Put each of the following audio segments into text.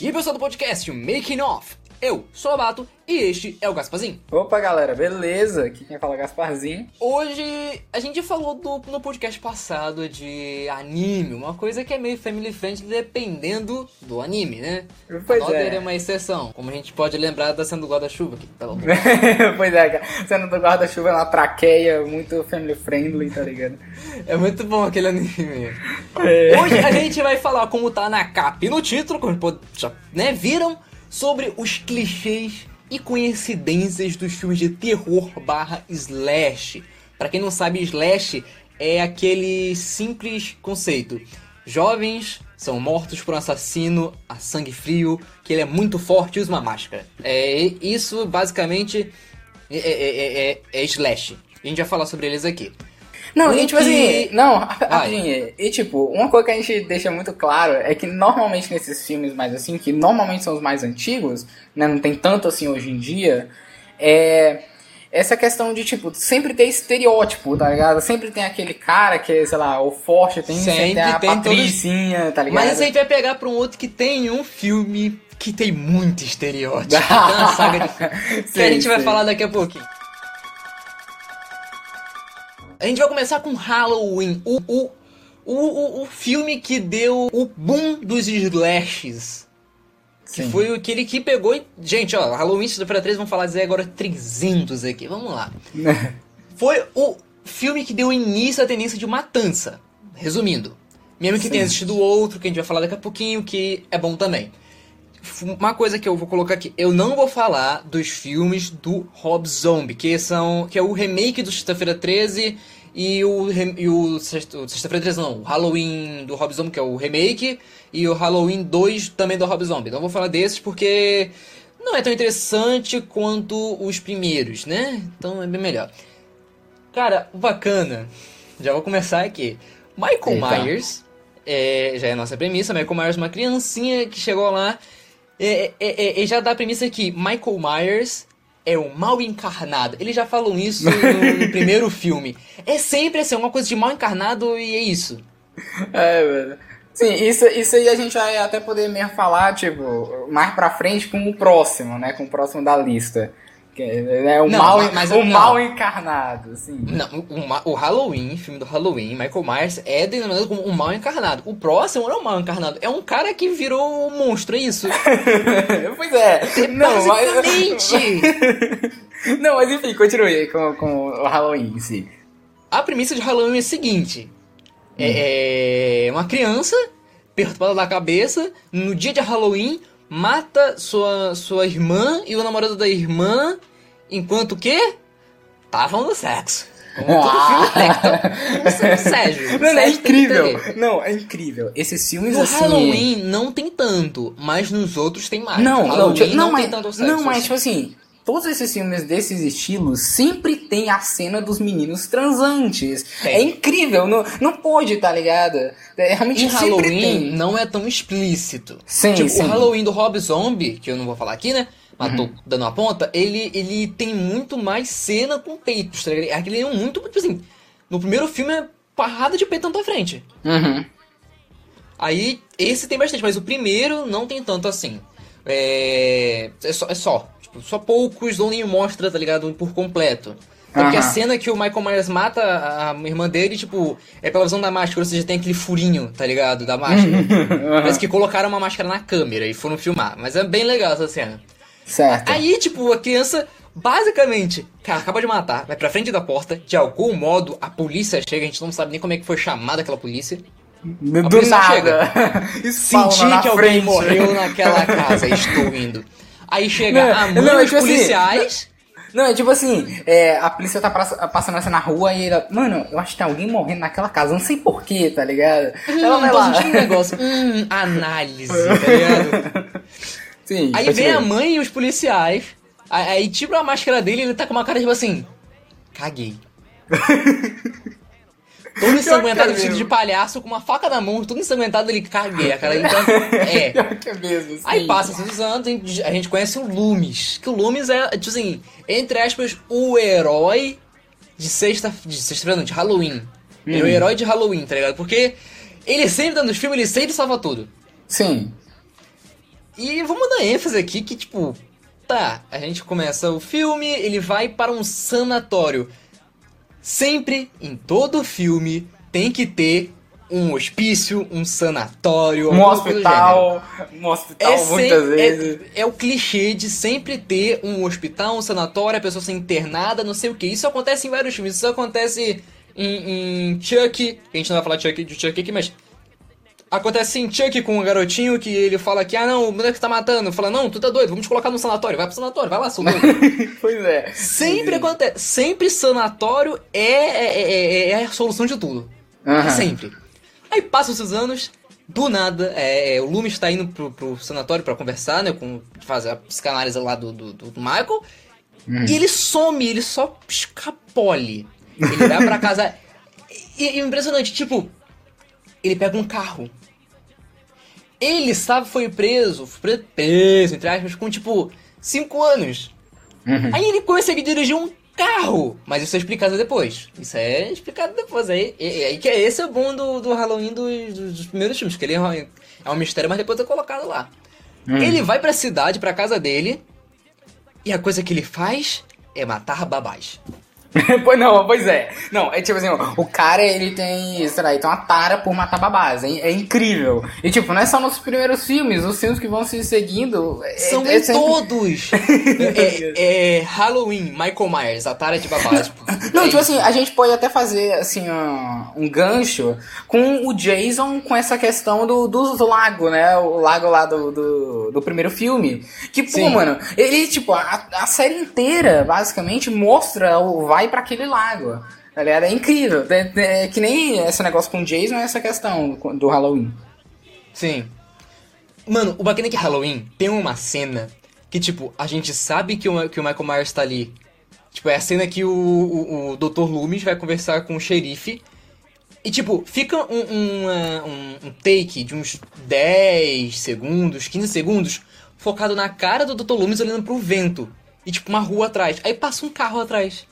E pessoal do podcast Making Off, eu sou o Abato e este é o Gasparzinho. Opa, galera, beleza? Aqui quem fala é Gasparzinho. Hoje a gente falou do, no podcast passado de anime, uma coisa que é meio family friendly dependendo do anime, né? Pois a é. é uma exceção, como a gente pode lembrar da cena do guarda-chuva aqui, pelo amor. pois é, cara. Cena do guarda-chuva é uma traqueia muito family friendly, tá ligado? É muito bom aquele anime. É. Hoje a gente vai falar como tá na capa e no título, como já né, viram, sobre os clichês e coincidências dos filmes de terror barra slash. Pra quem não sabe, slash é aquele simples conceito. Jovens são mortos por um assassino a sangue frio, que ele é muito forte e usa uma máscara. É, isso basicamente é, é- é- é- é slash. A gente vai falar sobre eles aqui. Não, e tipo que- assim, não, rapidinho. E tipo, uma coisa que a gente deixa muito claro é que normalmente nesses filmes mais assim, que normalmente são os mais antigos, né, não tem tanto assim hoje em dia, é essa questão de, tipo, sempre ter estereótipo, tá ligado? Sempre tem aquele cara que é, sei lá, o forte, tem sempre, Sempre tem a tem todos- patricinha, tá ligado? Mas a gente vai pegar pra um outro que tem um filme que tem muito estereótipo. Uma saga de que a gente vai falar daqui a pouquinho. A gente vai começar com Halloween, o, o, o, o, filme que deu o boom dos slashes. Que Sim. foi aquele que pegou. e- Gente, ó, Halloween Sexta-feira 13, vamos falar dizer agora 300 aqui. Vamos lá. Foi o filme que deu início à tendência de matança. Resumindo. Mesmo que Sim. tenha assistido outro, que a gente vai falar daqui a pouquinho, que é bom também. Uma coisa que eu vou colocar aqui, eu não vou falar dos filmes do Rob Zombie, que são que é o remake do Sexta-feira 13 e o, e o Sexta- o Sexta-feira 13 não, o Halloween do Rob Zombie, que é o remake, e o Halloween 2 também do Rob Zombie. Não vou falar desses porque não é tão interessante quanto os primeiros, né? Então é bem melhor. Cara, bacana, já vou começar aqui. Michael Eita. Myers, é, já é a nossa premissa, Michael Myers é uma criancinha que chegou lá, é, é, é, é, já dá a premissa aqui, Michael Myers é o mal encarnado. Eles já falam isso no, no primeiro filme. É sempre assim, uma coisa de mal encarnado e é isso. É, velho. Sim, isso, isso aí a gente vai até poder mesmo falar, tipo, mais pra frente com o próximo, né? Com o próximo da lista. É o, Não, mal, mas- mas o não. mal encarnado, assim. Não, o, o Halloween, filme do Halloween, Michael Myers é denominado como um mal encarnado. O próximo não é um mal encarnado, é um cara que virou um monstro, é isso. pois é. Não, mas... Basicamente! não, mas enfim, continue aí com, com o Halloween em si. A premissa de Halloween é a seguinte: é uma criança perturbada da cabeça, no dia de Halloween, mata sua, sua irmã e o namorado da irmã, enquanto que estavam no sexo. Como todo filme tem, então, Sérgio. Não, é Sérgio tem que incrível. Não, é incrível. Esses filmes No assim. Halloween não tem tanto, mas nos outros tem mais. Não, não, Halloween tipo, não, tem mas, tanto sexo. não, mas tipo assim, todos esses filmes desses estilos sempre tem a cena dos meninos transantes. Tem. É incrível, não, não pode, tá ligado? É, realmente Em Halloween tem. não é tão explícito. Sim, tipo, sim. o Halloween do Rob Zombie, que eu não vou falar aqui, né? Tô Uhum. dando uma ponta, ele, ele tem muito mais cena com peitos, tá ligado? Aquele é um muito, tipo assim, no primeiro filme é parrada de peito à frente. Uhum. Aí, esse tem bastante, mas o primeiro não tem tanto assim. É, é só, é só, tipo, só poucos ou nem mostra, tá ligado? Por completo. Porque a Aham. cena que o Michael Myers mata a a irmã dele, tipo, é pela visão da máscara, ou seja, tem aquele furinho, tá ligado? Da máscara. Parece que colocaram uma máscara na câmera e foram filmar. Mas é bem legal essa cena. Certo. Aí, tipo, a criança, basicamente, cara, acaba de matar, vai pra frente da porta, de algum modo a polícia chega, a gente não sabe nem como é que foi chamada aquela polícia. Do, do polícia nada. Spawna Senti que alguém frente. morreu naquela casa, estou indo. Aí chega Não, a mãe não, dos tipo assim, policiais. Não, é tipo assim, é, a polícia tá passa- passando assim na rua e ela, mano, eu acho que tem alguém morrendo naquela casa, não sei porquê, tá ligado? ela Hum, vai tô lá. um negócio. Hum, análise, tá ligado? Sim, Aí vem a mãe e os policiais. Aí, tira a máscara dele e ele tá com uma cara tipo assim. Caguei. Todo ensanguentado, é vestido de palhaço, com uma faca na mão, todo ensanguentado, ele caguei. A cara então, é. É mesmo, sim. Aí passa os anos, a gente- conhece o Loomis. Que o Loomis é, tipo assim, entre aspas, o herói de sexta. De sexta não, de Halloween. Ele é o Hum. herói de Halloween, tá ligado? Porque ele sempre tá nos filmes, ele sempre salva tudo. Sim. E vamos dar ênfase aqui que, tipo, tá, a gente começa o filme, ele vai para um sanatório. Sempre, em todo filme, tem que ter um hospício, um sanatório, um hospital, um hospital é muitas vezes. É, é, o clichê de sempre ter um hospital, um sanatório, a pessoa ser internada, não sei o que. Isso acontece em vários filmes. Isso acontece em, em Chuck. A gente não vai falar de Chuck, de Chuck aqui, mas Acontece em Chuck com um garotinho que ele fala que, ah não, o moleque tá matando. Fala, não, tu tá doido, vamos te colocar no sanatório. Vai pro sanatório, vai lá, sou pois é. Sempre acontece. Sempre sanatório é, é, é, é, a solução de tudo. Uhum. Sempre. Aí passam esses anos, do nada, é, é, o Loomis está indo pro, pro sanatório para conversar, né? Com, fazer a psicanálise lá do, do, do Michael. Hum. E ele some, ele só escapole. Ele vai pra casa. E, e impressionante, tipo, ele pega um carro. Ele sabe foi preso, foi preso, entre aspas, com tipo 5 anos. Uhum. Aí ele consegue dirigir um carro. Mas isso é explicado depois. Isso é explicado depois. Aí, aí que é esse é o bom do, do Halloween dos, dos primeiros filmes, que ele é, é um mistério, mas depois é colocado lá. Hum. Ele vai pra cidade, pra casa dele, e a coisa que ele faz é matar babás. pois não, pois é. Não, é tipo assim, o cara ele tem, sei lá, ele tem uma tara por matar babás. É, é, incrível. E tipo, não é só nos primeiros filmes, os filmes que vão se seguindo. É, São é, em sempre... todos. é, é, Halloween, Michael Myers, a tara de babás. Tipo, não, tipo assim, a gente pode até fazer assim um, um, gancho com o Jason com essa questão do, dos lagos, né? O lago lá do, do, do primeiro filme. Que, pô, Sim. mano, ele, tipo, a, a série inteira, basicamente, mostra o vai para aquele lago. Ligado? É incrível. É, é, que nem esse negócio com o Jason é essa questão do Halloween. Sim. Mano, o bacana é que Halloween tem uma cena que, tipo, a gente sabe que o, que o Michael Myers tá ali. Tipo, é a cena que o, o, o Dr. Loomis vai conversar com o xerife. E, tipo, fica um, um, um, um take de uns 10 segundos, 15 segundos, focado na cara do Dr. Loomis olhando pro vento. E, tipo, uma rua atrás. Aí passa um carro atrás.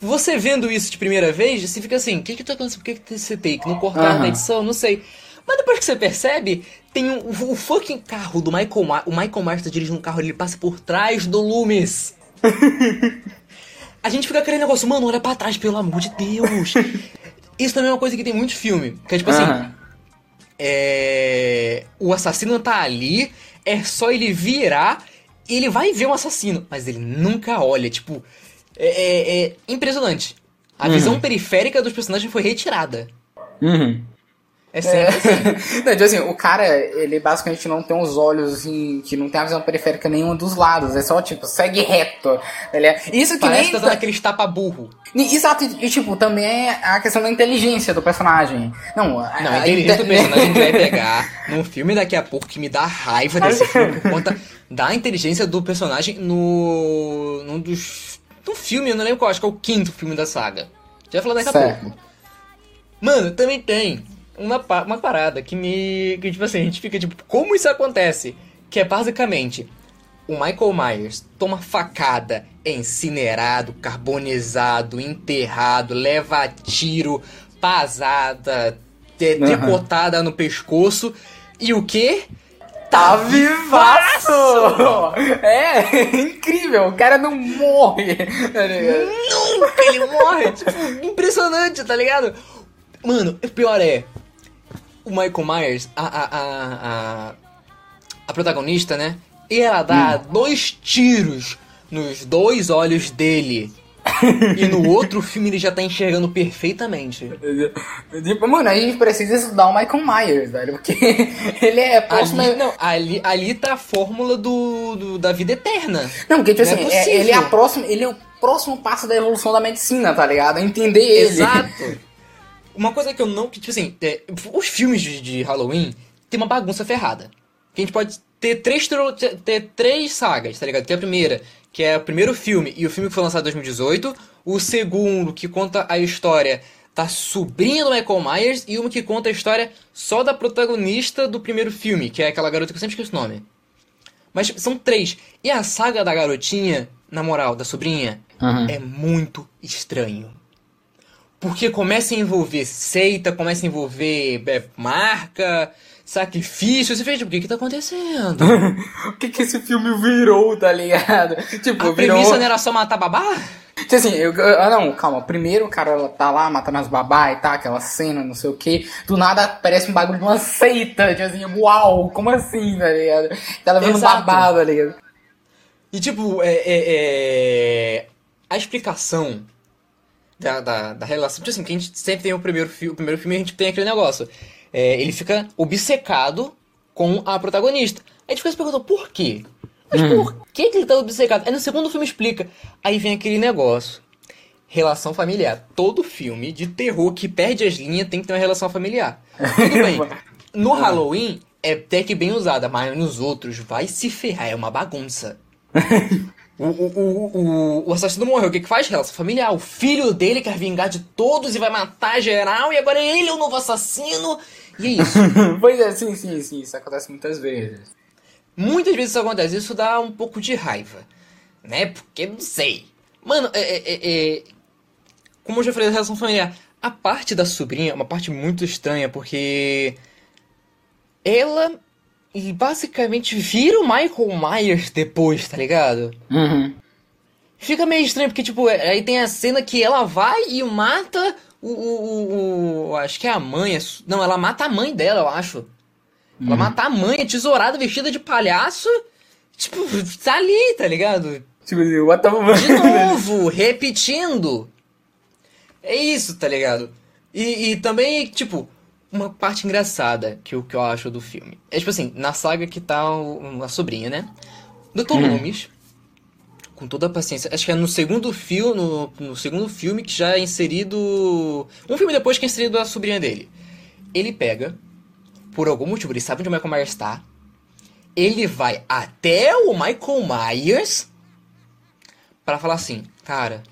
Você vendo isso de primeira vez, você fica assim, o que que tá acontecendo? Por que que tem esse take? Não cortaram uhum. na edição? Não sei. Mas depois que você percebe, tem um, o, fucking carro do Michael Myers. O Michael Myers tá dirigindo um carro, ele passa por trás do Loomis. a gente fica aquele negócio, mano, olha pra trás, pelo amor de Deus. Isso também é uma coisa que tem muito filme. Que é tipo uhum. assim. É... O assassino tá ali, é só ele virar e ele vai ver um assassino. Mas ele nunca olha, tipo é, é, é impressionante. A uhum. visão periférica dos personagens foi retirada. Uhum. É sempre é. assim. não, assim, o cara, ele basicamente não tem os olhos assim, que não tem a visão periférica nenhuma dos lados. É só, tipo, segue reto. Ele é... Isso que Parece nem... que tá dando aquele tapa-burro. Exato, e tipo, também é a questão da inteligência do personagem. Não, não a, a inteligência do personagem vai pegar num filme daqui a pouco que me dá raiva desse filme por conta da inteligência do personagem no. num dos um filme, eu não lembro qual, acho que é o quinto filme da saga. Já falar daqui certo. a pouco. Mano, também tem uma, uma parada que me. Que, tipo assim, a gente fica tipo, como isso acontece? Que é basicamente. O Michael Myers toma facada, é incinerado, carbonizado, enterrado, leva tiro, pasada, tricotada uhum. no pescoço. E o que? Tá vivaço! É, incrível, o cara não morre. Tá Nunca ele morre! tipo, impressionante, tá ligado? Mano, o pior é. O Michael Myers, a, a, a, a, a protagonista, né? E ela dá hum. dois tiros nos dois olhos dele e no outro filme ele já tá enxergando perfeitamente. Tipo, mano, a gente precisa estudar o Michael Myers, velho, porque ele é próximo. Ali, não, ali, ali tá a fórmula do, do da vida eterna. Não, porque, tipo assim, é assim, é, ele é a próxima. Ele é o próximo passo da evolução da medicina, tá ligado? Entender ele. Exato. Uma coisa que eu não. Que, tipo assim, é, os filmes de, de Halloween tem uma bagunça ferrada. Que a gente pode ter três, ter três sagas, tá ligado? Tem a primeira, que é o primeiro filme, e o filme que foi lançado em 2018. O segundo, que conta a história da sobrinha do Michael Myers. E uma que conta a história só da protagonista do primeiro filme, que é aquela garota que eu sempre esqueço o nome. Mas são três. E a saga da garotinha, na moral, da sobrinha, uhum. é muito estranho. Porque começa a envolver seita, começa a envolver é, marca, sacrifício. Você fez, tipo, o que que tá acontecendo? o que que esse filme virou, tá ligado? Tipo, a virou... premissa não era só matar babá? Tipo assim, eu, ah não, calma. Primeiro o cara tá lá matando as babá e tá, aquela cena, não sei o que. Do nada parece um bagulho de uma seita. Tipo assim, uau, como assim, tá ligado? Tá levando babá, tá ligado? E tipo, é, é, é... a explicação da, da, da, relação. Tipo assim, que a gente sempre tem o primeiro, fi o primeiro filme a gente tem aquele negócio. É, ele fica obcecado com a protagonista. Aí a gente fica se perguntando por quê? Mas hum. por que, que ele tá obcecado? Aí no segundo filme explica. Aí vem aquele negócio. Relação familiar. Todo filme de terror que perde as linhas tem que ter uma relação familiar. Tudo bem. No Halloween é até que bem usada, mas nos outros vai se ferrar, é uma bagunça. O, o, o, o, assassino morreu, o que que faz? Relação familiar. O filho dele quer vingar de todos e vai matar geral, e agora ele é o novo assassino. E é isso. pois é, sim, sim, sim. Isso acontece muitas vezes. Muitas vezes isso acontece. Isso dá um pouco de raiva. Né? Porque não sei. Mano, é, é, é, é como eu já falei da relação familiar, a parte da sobrinha é uma parte muito estranha, porque ela e basicamente vira o Michael Myers depois, tá ligado? Uhum. Fica meio estranho, porque, tipo, é, aí tem a cena que ela vai e mata o, o, o, o Acho que é a mãe. Não, ela mata a mãe dela, eu acho. Uhum. Ela mata a mãe, tesourada, vestida de palhaço. Tipo, tá ali, tá ligado? Tipo, what the De novo, repetindo. É isso, tá ligado? E, e também, tipo, uma parte engraçada que, que eu acho do filme. É tipo assim, na saga que tá o, a sobrinha, né? Dr. Hum. Loomis, com toda a paciência, acho que é no segundo filme, no, no, segundo filme que já é inserido. Um filme depois que é inserido a sobrinha dele. Ele pega, por algum motivo, ele sabe onde o Michael Myers está. Ele vai até o Michael Myers para falar assim, cara,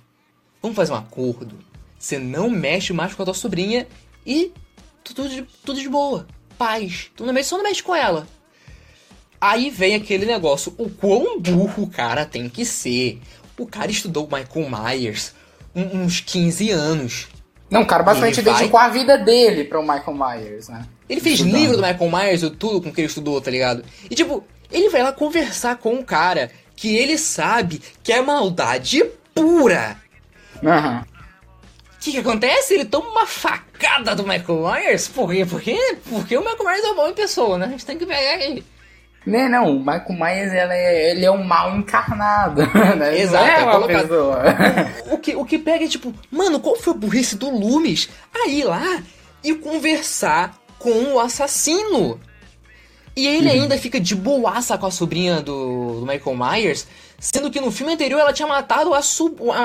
vamos fazer um acordo. Você não mexe mais com a tua sobrinha e tudo de, tudo de boa. Paz. Tu não mexe, só não mexe com ela. Aí vem aquele negócio. O quão burro o cara tem que ser. O cara estudou Michael Myers uns 15 anos. Não, o cara basicamente vai... dedicou a vida dele para o Michael Myers, né? Ele fez Estudando. livro do Michael Myers, tudo com que ele estudou, tá ligado? E tipo, ele vai lá conversar com um cara que ele sabe que é maldade pura. Uhum que, que acontece? Ele toma uma facada do Michael Myers. Por quê? Por quê? Porque o Michael Myers é bom em pessoa, né? A gente tem que pegar ele. Né, não, o Michael Myers ele é, ele é um mal encarnado. Né? Exato, é, é uma pessoa. O, o, que, o que pega é tipo, mano, qual foi a burrice do Loomis a ir lá e conversar com o assassino? E ele uhum. ainda fica de boaça com a sobrinha do, do Michael Myers, sendo que no filme anterior ela tinha matado a,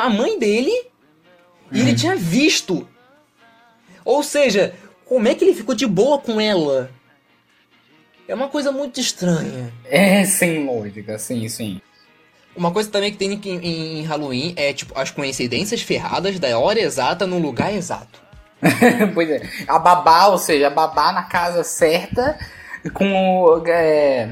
a mãe dele e ele tinha visto. Ou seja, como é que ele ficou de boa com ela? É uma coisa muito estranha. É, sem lógica, sim, sim. Uma coisa também que tem em, em Halloween é, tipo, as coincidências ferradas da hora exata no lugar exato. pois é. A babá, ou seja, a babá na casa certa, com é,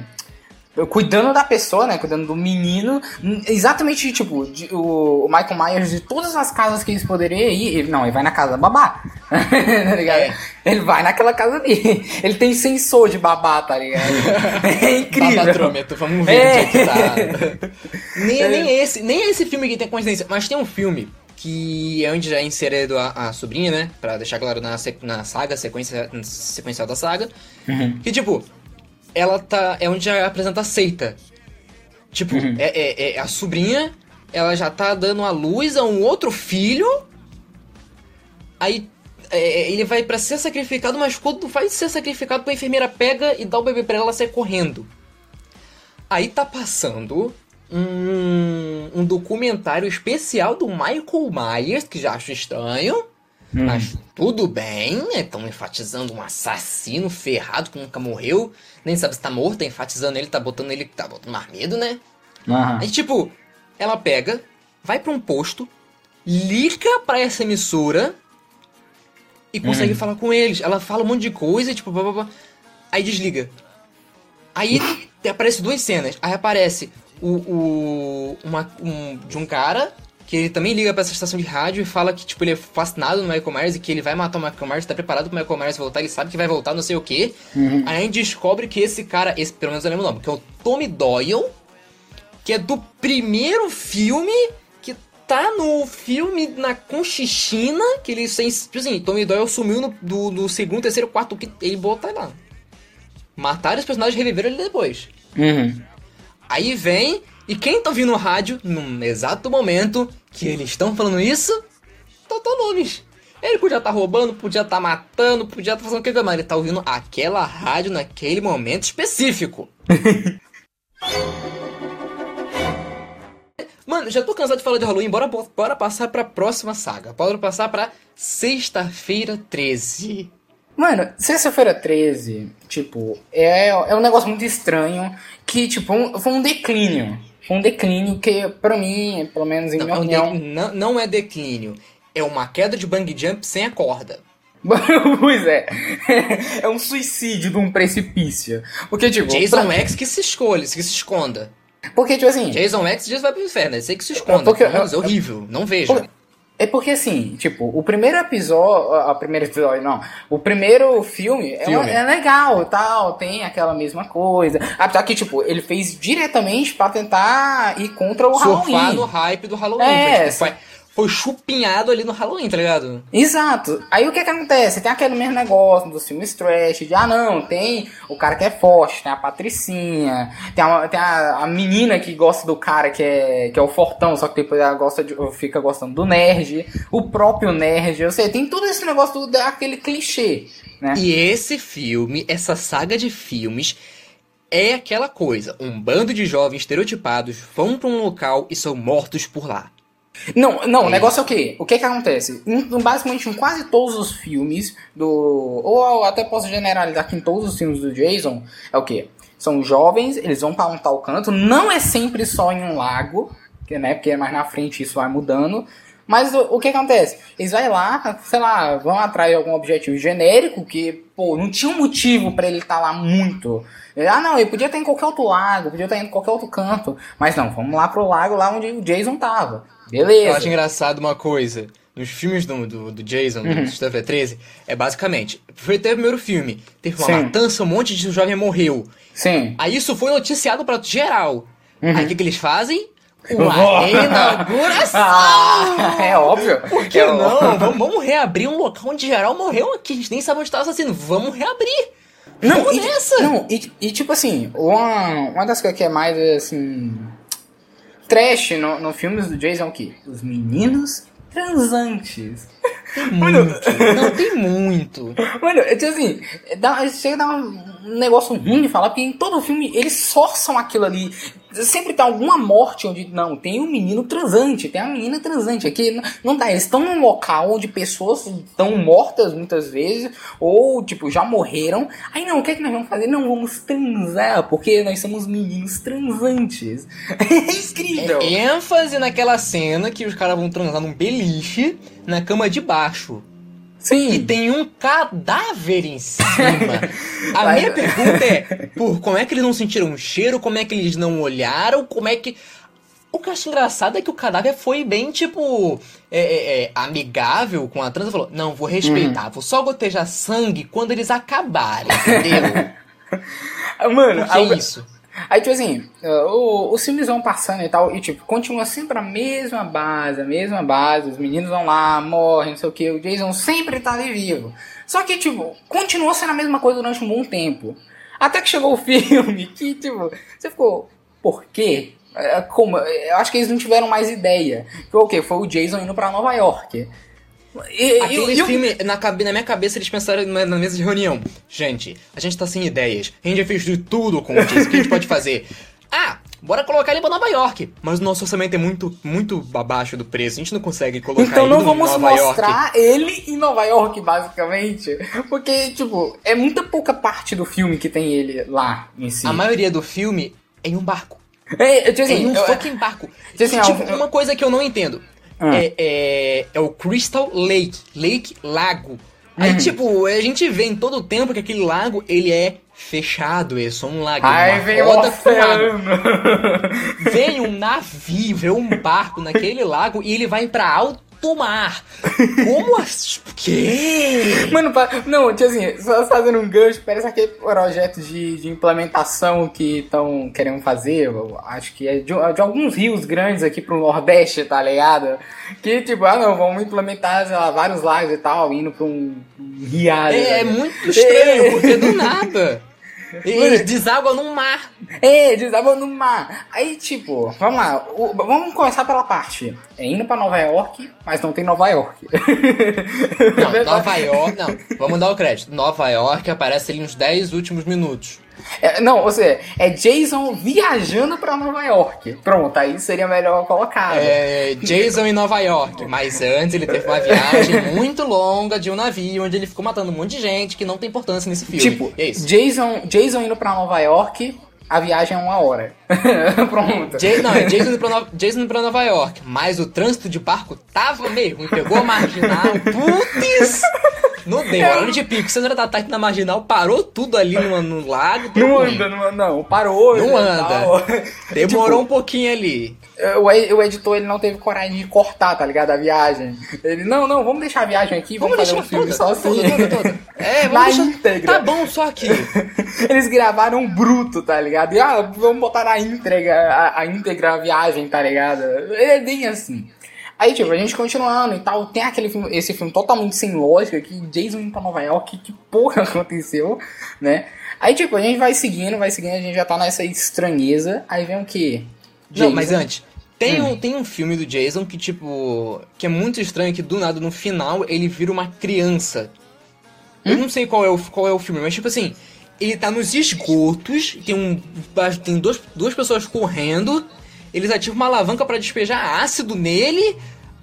cuidando da pessoa, né? Cuidando do menino. Exatamente, tipo, de, o, Michael Myers, de todas as casas que eles poderiam ir, ele, não, ele vai na casa da babá. tá ligado? É. Ele vai naquela casa ali. Ele tem sensor de babá, tá ligado? É incrível. Vamos ver é. onde é que tá. nem, é. nem, esse, nem esse filme que tem coincidência, mas tem um filme que é onde já é inserido a, a sobrinha, né? Pra deixar claro na, na saga, sequência, sequencial da saga. Uhum. Que, tipo, ela tá. É onde já apresenta a seita. Tipo, uhum. é, é, é, a sobrinha, ela já tá dando a luz a um outro filho. Aí é, é ele vai para ser sacrificado, mas quando vai ser sacrificado, a enfermeira pega e dá o bebê pra ela sair correndo. Aí tá passando um, um documentário especial do Michael Myers, que já acho estranho. Hum. Mas tudo bem, estão né? enfatizando um assassino ferrado que nunca morreu. Nem sabe se tá morto, tá enfatizando ele, tá botando ele, tá botando mais medo, né? Uhum. Aí, tipo, ela pega, vai pra um posto, liga pra essa emissora e consegue uhum. falar com eles. Ela fala um monte de coisa, tipo, blá, blá, blá. aí desliga. Aí aparece duas cenas. Aí aparece o, o uma, um, de um cara que ele também liga pra essa estação de rádio e fala que, tipo, ele é fascinado no Michael Myers e que ele vai matar o Michael Myers, tá preparado pro Michael Myers voltar, ele sabe que vai voltar, não sei o quê. Aí a gente descobre que esse cara, esse, pelo menos eu lembro o nome, que é o Tommy Doyle, que é do primeiro filme que tá no filme na Conchichina, que ele sem. Tipo assim, Tommy Doyle sumiu no, do, do segundo, terceiro, quarto, que ele botou lá. Mataram os personagens e reviveram ele depois. Uhum. Aí vem, e quem tá ouvindo o rádio, num exato momento que eles estão falando isso, Totó Nunes. Ele podia estar roubando, podia estar matando, podia estar fazendo o que mas ele tá ouvindo aquela rádio naquele momento específico. Mano, já tô cansado de falar de Halloween, bora, bora passar pra próxima saga. Bora passar pra Sexta-feira 13. Mano, sexta-feira 13, tipo, é, é um negócio muito estranho que, tipo, foi um declínio. Um declínio que, pra mim, pelo menos em Não, minha é opinião. não, não é declínio, é uma queda de bang jump sem a corda. pois é. É um suicídio de um precipício. Porque, tipo. Jason pra- X que se escolhe, que se esconda. Porque, tipo assim. Jason X dias vai pro inferno, é sei que se esconda. Porque- é horrível, não vejo. Por- É porque assim, tipo, o primeiro episódio. A primeiro episódio, não. O primeiro filme, é- Filme. É, legal tal, tem aquela mesma coisa. Apesar que, tipo, ele fez diretamente pra tentar ir contra o Surfar Halloween. no hype do Halloween. É, tipo, foi, chupinhado ali no Halloween, tá ligado? Exato. Aí o que que acontece? Tem aquele mesmo negócio dos filmes trash, de, ah não, tem o cara que é forte, tem a Patricinha, tem, a, tem a, a menina que gosta do cara que é, que é o fortão, só que depois ela gosta de, fica gostando do nerd, o próprio nerd, eu sei, tem todo esse negócio do, daquele clichê, né? E esse filme, essa saga de filmes, é aquela coisa. Um bando de jovens estereotipados vão pra um local e são mortos por lá. Não, não, o É negócio é o quê? O que que acontece? Em- basicamente em quase todos os filmes do... Ou até posso generalizar que em todos os filmes do Jason, é o quê? São jovens, eles vão pra um tal canto, não é sempre só em um lago, né, porque mais na frente isso vai mudando, mas o, o que acontece? Eles vão lá, sei lá, vão atrás de algum objetivo genérico que, pô, não tinha um motivo pra ele estar lá muito. Ah, não, ele podia estar em qualquer outro lago, podia estar em qualquer outro canto, mas não, vamos lá pro lago lá onde o Jason tava. Beleza. Eu acho engraçado uma coisa. Nos filmes do, do, do Jason, Uhum. do Sexta-feira 13, é basicamente... Foi até o primeiro filme. Teve uma Sim. matança, um monte de jovem morreu. Sim. Aí isso foi noticiado pra geral. Uhum. Aí o que, que eles fazem? Uma reinauguração! Ah, é óbvio. Por que É, não? Vamos, vamos reabrir um local onde geral morreu aqui. A gente nem sabe onde tá o assassino. Vamos reabrir. Não, Vamos e, nessa. não e, e tipo assim, uma, uma das coisas que é mais assim. Trash no, no filmes do Jason é o quê? Os meninos transantes. Tem muito. Não, tem muito. Mano, é tipo assim, dá, chega a dar um um negócio ruim de falar, porque em todo filme eles forçam aquilo ali. Sempre tem alguma morte onde, não, tem um menino transante, tem a menina transante. Aqui não, dá, eles estão num local onde pessoas estão mortas muitas vezes, ou, tipo, já morreram. Aí não, o que é que nós vamos fazer? Não, vamos transar, porque nós somos meninos transantes. É incrível. É ênfase naquela cena que os caras vão transar num beliche na cama de baixo. E Sim. tem um cadáver em cima. A minha pergunta é: por como é que eles não sentiram o cheiro? Como é que eles não olharam? Como é que. O que eu acho engraçado é que o cadáver foi bem, tipo, é, é, é, amigável com a trans. Falou: Não, vou respeitar, vou só gotejar sangue quando eles acabarem, entendeu? Mano, que aí- isso? Aí, tipo assim, uh, o- os filmes vão passando e tal, e tipo, continua sempre a mesma base, a mesma base, os meninos vão lá, morrem, não sei o que, o Jason sempre tá ali vivo. Só que, tipo, continuou sendo a mesma coisa durante um bom tempo. Até que chegou o filme, que, tipo, você ficou, por quê? É, Como? Eu acho que eles não tiveram mais ideia. Foi o quê? Foi o Jason indo pra Nova York. E, Aquele e- e o- filme, na, cabe- na minha cabeça, eles pensaram na, na mesa de reunião. Gente, a gente tá sem ideias. A gente já fez de tudo com o que a gente pode fazer? Ah, bora colocar ele pra Nova York. Mas o nosso orçamento é muito, muito abaixo do preço. A gente não consegue colocar Então ele não em vamos Nova York. mostrar ele em Nova York, basicamente. Porque, tipo, é muita pouca parte do filme que tem ele lá em si. A maioria do filme é em um barco. É, É assim, em um eu- fucking barco. Assim, tipo, eu- uma coisa que eu não entendo. Ah. É, é, é o Crystal Lake. Lake Lago. Aí, Uhum. tipo, a gente vê em todo o tempo que aquele lago, ele é fechado, é só um lago, uma vem roda o oceano. Vem um navio, vem um barco naquele lago e ele vai pra alto mar. Como assim? Que? Mano, não, tipo assim, só fazendo um gancho, parece aquele projeto de, de implementação que estão querendo fazer, acho que é de, de alguns rios grandes aqui pro Nordeste, tá ligado? Que tipo, ah não, vamos implementar, sei lá, vários lagos e tal, indo pra um, riacho. É, é né? muito estranho, porque do nada. Eles deságua num mar. É, desaba no mar. Aí, tipo, vamos lá, o- vamos começar pela parte. É indo pra Nova York, mas não tem Nova York. Não, Nova York, não. Vamos dar o crédito. Nova York aparece ali nos 10 últimos minutos. É, não, ou seja, é Jason viajando pra Nova York. Pronto, aí seria melhor colocado. É, Jason em Nova York. Mas antes ele teve uma viagem muito longa de um navio onde ele ficou matando um monte de gente que não tem importância nesse filme. tipo, é isso. Jason, Jason indo pra Nova York, a viagem é uma hora. Pronto. Ja- não, é Jason indo, pra Nova, Jason pra Nova York. Mas o trânsito de barco tava mesmo. E pegou a marginal. Putz! Não deu. Horário de pico. Você da na marginal, parou tudo ali no, no lago. Não ruim. anda, não, não, parou. Não né, anda. tal. Demorou Tipo, um pouquinho ali. o, e- o editor ele não teve coragem de cortar, tá ligado? A viagem. Ele, não, não, vamos deixar a viagem aqui, vamos, Vamos fazer um deixar filme toda, só assim. toda, toda, toda. É, Na vamos deixar... íntegra. Tá bom, só aqui. Eles gravaram bruto, tá ligado? E ah, vamos botar na íntegra, a, a íntegra a viagem, tá ligado? É bem assim. Aí, tipo, a gente continuando e tal, tem aquele filme, esse filme totalmente sem lógica, que Jason indo pra Nova York, que porra aconteceu, né? Aí, tipo, a gente vai seguindo, vai seguindo, a gente já tá nessa estranheza, aí vem o quê? Não, mas antes. Tem, Hum. um, tem um filme do Jason que, tipo. que é muito estranho, que do nada, no final, ele vira uma criança. Eu Hum? não sei qual é, o, qual é o filme, mas tipo assim, ele tá nos esgotos, tem, um, tem duas, duas pessoas correndo, eles ativam uma alavanca pra despejar ácido nele,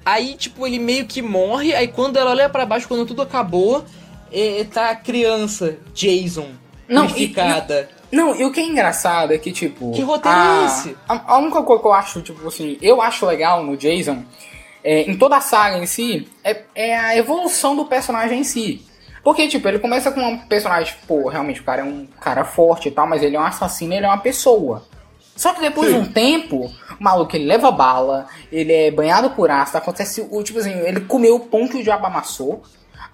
aí, tipo, ele meio que morre, aí quando ela olha pra baixo, quando tudo acabou, é, tá a criança, Jason, Não, e- purificada. Não, e o que é engraçado é que, tipo. Que roteiro a, é esse? A, a única coisa que eu acho, tipo assim, eu acho legal no Jason, é, em toda a saga em si, é, é a evolução do personagem em si. Porque, tipo, ele começa com um personagem, pô, realmente o cara é um cara forte e tal, mas ele é um assassino, ele é uma pessoa. Só que depois de um tempo, o maluco ele leva bala, ele é banhado por ácido, acontece, o tipo assim, ele comeu o pão que o diabo amassou.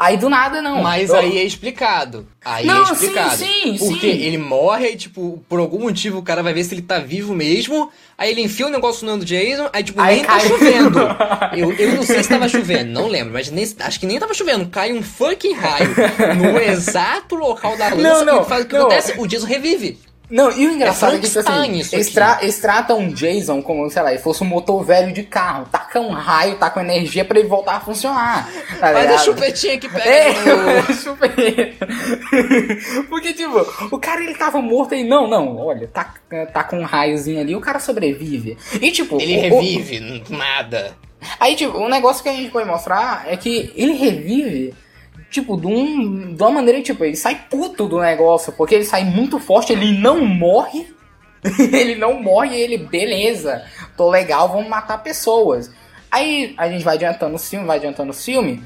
Aí do nada não. Mas aí é explicado. Aí Não, é explicado. sim, sim, Porque sim. ele morre e, tipo, por algum motivo o cara vai ver se ele tá vivo mesmo. Aí ele enfia o negócio no do Jason, aí, tipo, Aí nem cai. tá chovendo. Eu, eu não sei se tava chovendo, não lembro, mas nem, acho que nem tava chovendo. Cai um fucking raio no exato local da lança. Não, não, e faz o que não. acontece? O Jason revive. Não, e o engraçado é, que, tipo assim, isso eles, tra eles tratam o Jason como, sei lá, ele fosse um motor velho de carro. Taca um raio, taca energia pra ele voltar a funcionar. Tá Faz a chupetinha que pega É, no... chupeta. Porque, tipo, o cara ele tava morto e não, não, olha, tá, tá com um raiozinho ali, o cara sobrevive. E, tipo, Ele o- o- revive, nada. Aí, tipo, o negócio que a gente pode mostrar é que ele revive, tipo, de, um, de uma maneira, tipo, ele sai puto do negócio, porque ele sai muito forte, ele não morre, ele não morre, ele, beleza, tô legal, vamos matar pessoas. Aí a gente vai adiantando o filme, vai adiantando o filme,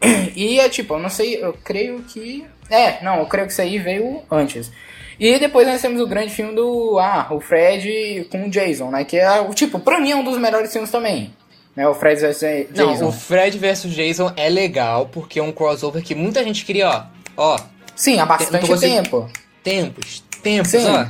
e é tipo, eu não sei, eu creio que. É, não, eu creio que isso aí veio antes. E depois nós temos o grande filme do. Ah, o Fred com o Jason, né? Que é, o tipo, pra mim é um dos melhores filmes também. Né, o Fred vs Jason. Não, o Fred vs Jason é legal, porque é um crossover que muita gente queria, ó. Ó, Sim, há bastante tempo. tempos, tempos, Sim. ó.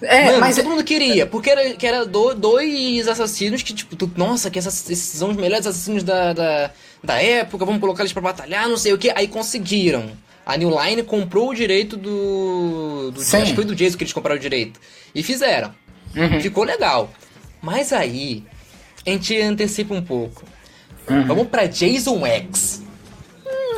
É, Mano, mas. todo mundo queria, porque era, que era do- dois assassinos que, tipo, tu- nossa, que essas- esses são os melhores assassinos da, da, da época, vamos colocar eles pra batalhar, não sei o que. Aí conseguiram. A New Line comprou o direito do. do Sim. acho que foi do Jason que eles compraram o direito. E fizeram. Uhum. Ficou legal. Mas aí, a gente antecipa um pouco. Uhum. Vamos pra Jason X.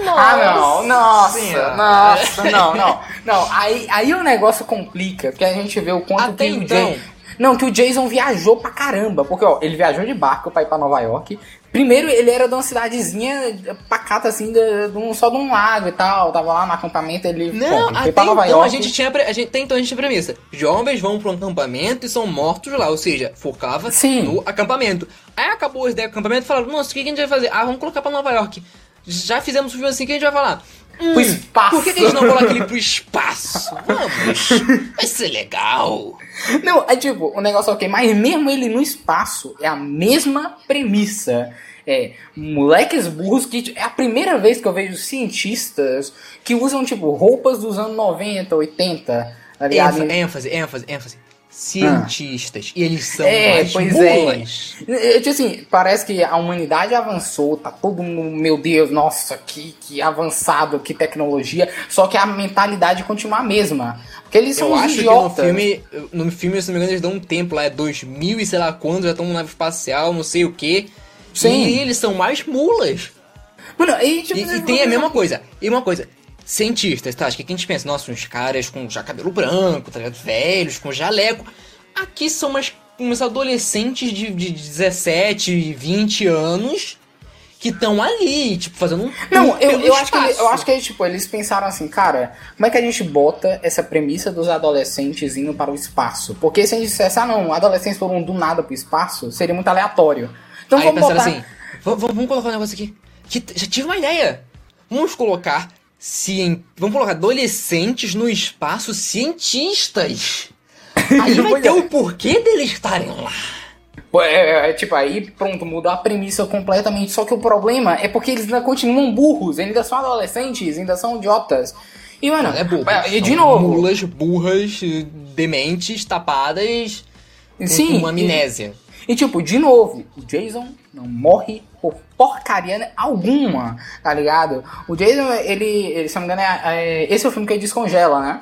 Ah, não, nossa, Senhora. nossa, não, não. Não, aí, aí o negócio complica, porque a gente vê o quanto Até que o então. Jason. Não, que o Jason viajou pra caramba. Porque, ó, ele viajou de barco pra ir pra Nova York. Primeiro, ele era de uma cidadezinha pacata, assim, de, de um, só de um lago e tal. Tava lá no acampamento, ele, Não, pô, até pra Nova então York. a gente tinha a gente, até então a gente tinha premissa. Jovens vão para um acampamento e são mortos lá, ou seja, focava Sim. no acampamento. Aí acabou a ideia do acampamento e falaram, nossa, o que que a gente vai fazer? Ah, vamos colocar pra Nova York. Já fizemos o filme assim, que a gente vai falar? Hum, pro espaço. Por que, que a gente não coloca ele pro espaço? Vamos! Vai ser legal! Não, é tipo, o negócio é ok, mas mesmo ele no espaço, é a mesma premissa. É, moleques burros que é a primeira vez que eu vejo cientistas que usam, tipo, roupas dos anos 90, 80, tá ligado? ênfase, ênfase, ênfase, ênfase. Cientistas. Ah. E eles são é, mais pois mulas. É. Tipo assim, parece que a humanidade avançou, tá todo mundo, meu Deus, nossa, que, que avançado, que tecnologia. Só que a mentalidade continua a mesma. Porque eles são Eu acho idiotas. que no filme, no filme, se não me engano, eles dão um tempo lá, é 2000 e sei lá quando, já estão numa nave espacial, não sei o que. Sim. E eles são mais mulas. Mano, e, tipo, E, e tem a mesma coisa. E uma coisa. Cientistas, tá? Acho que a gente pensa, nossa, uns caras com já cabelo branco, tá ligado? Velhos, com jaleco. Aqui são umas, uns adolescentes de, de 17, 20 anos que estão ali, tipo, fazendo um. Não, eu, eu acho que, eu acho que tipo, eles pensaram assim, cara, como é que a gente bota essa premissa dos adolescentes indo para o espaço? Porque se a gente dissesse, ah não, adolescentes foram do nada pro espaço, seria muito aleatório. Então Aí vamos botar... assim: "Va- va- vamos colocar um negócio aqui. Que já tive uma ideia. Vamos colocar. Cien... Vamos colocar adolescentes no espaço cientistas. Aí vai ter é. o porquê deles estarem lá. É, é, é, tipo, aí pronto, mudou a premissa completamente. Só que o problema é porque eles ainda continuam burros, ainda são adolescentes, ainda são idiotas. E, mano, É burro. e de novo, Mulas burras, dementes, tapadas, sim, com amnésia. E tipo, de novo, o Jason não morre por porcaria alguma, tá ligado? O Jason, ele, ele se não me engano, é, é- esse é o filme que ele descongela, né?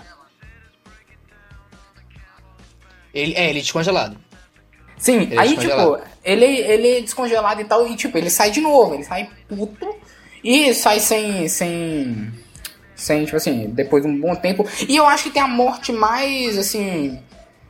Ele, é, ele é descongelado. Sim, Ele é aí descongelado. tipo, ele, ele é descongelado e tal, e tipo, ele sai de novo, ele sai puto e sai sem. sem. sem, tipo assim, depois de um bom tempo. E eu acho que tem a morte mais, assim.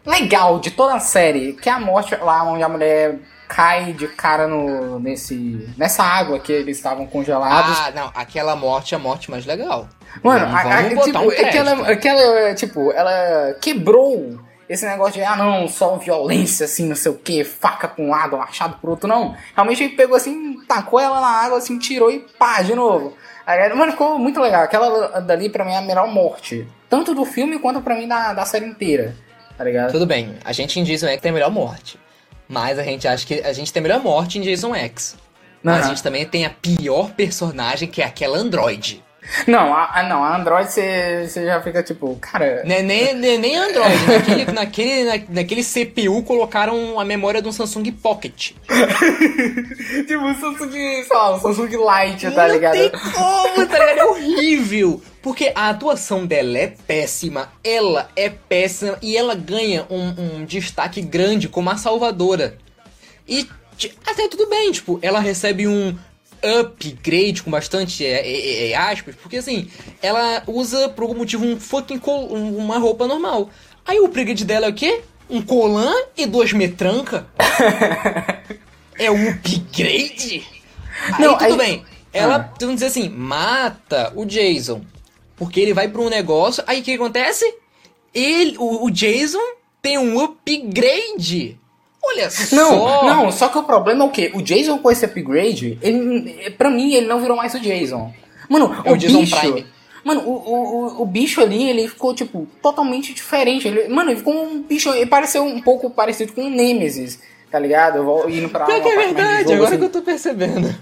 legal de toda a série, que é a morte lá onde a mulher cai de cara no, nesse, nessa água que eles estavam congelados. Ah, não, aquela morte é a morte mais legal. Mano, a, a- tipo, um é que ela, crédito. é que ela, tipo, ela quebrou esse negócio de, ah não, só violência, assim, não sei o que, faca pra um lado, machado pro outro, não. Realmente ele pegou assim, tacou ela na água, assim, tirou e pá, de novo. Aí, Mano, ficou muito legal. Aquela dali pra mim é a melhor morte. Tanto do filme quanto pra mim da, da série inteira. Tá ligado? Tudo bem, a gente em Jason X tem a melhor morte. Mas a gente acha que a gente tem a melhor morte em Jason X. Mas a Aham. gente também tem a pior personagem, que é aquela androide. Não, a, a- não, a Android você já fica tipo, cara. Nem, nem, nem, nem androide. naquele, naquele, na- naquele CPU colocaram a memória de um Samsung Pocket. tipo, o Samsung, sei lá, o Samsung Lite, tá Não ligado? tem como, tá ligado? É horrível. Porque a atuação dela é péssima, ela é péssima e ela ganha um, um destaque grande como a salvadora. E até tudo bem, tipo, ela recebe um upgrade com bastante é, é, é, aspas, porque assim, ela usa por algum motivo um fucking col um- uma roupa normal. Aí o upgrade dela é o quê? Um colã e duas metranca? é um upgrade? Aí Não, tudo aí- bem. Ela, Ah. vamos dizer assim, mata o Jason. Porque ele vai pra um negócio, aí o que acontece? Ele, o, o Jason tem um upgrade. Olha Não, só. não, só que o problema é o quê? O Jason com esse upgrade, ele, pra mim, ele não virou mais o Jason. Mano, É o, o Jason bicho. Prime. Mano, o, o, o- bicho ali, ele ficou, tipo, totalmente diferente. Ele, mano, ele ficou um bicho. Ele pareceu um pouco parecido com o Nemesis, tá ligado? Eu vou indo pra. Pior que é verdade, jogo, agora assim. que eu tô percebendo.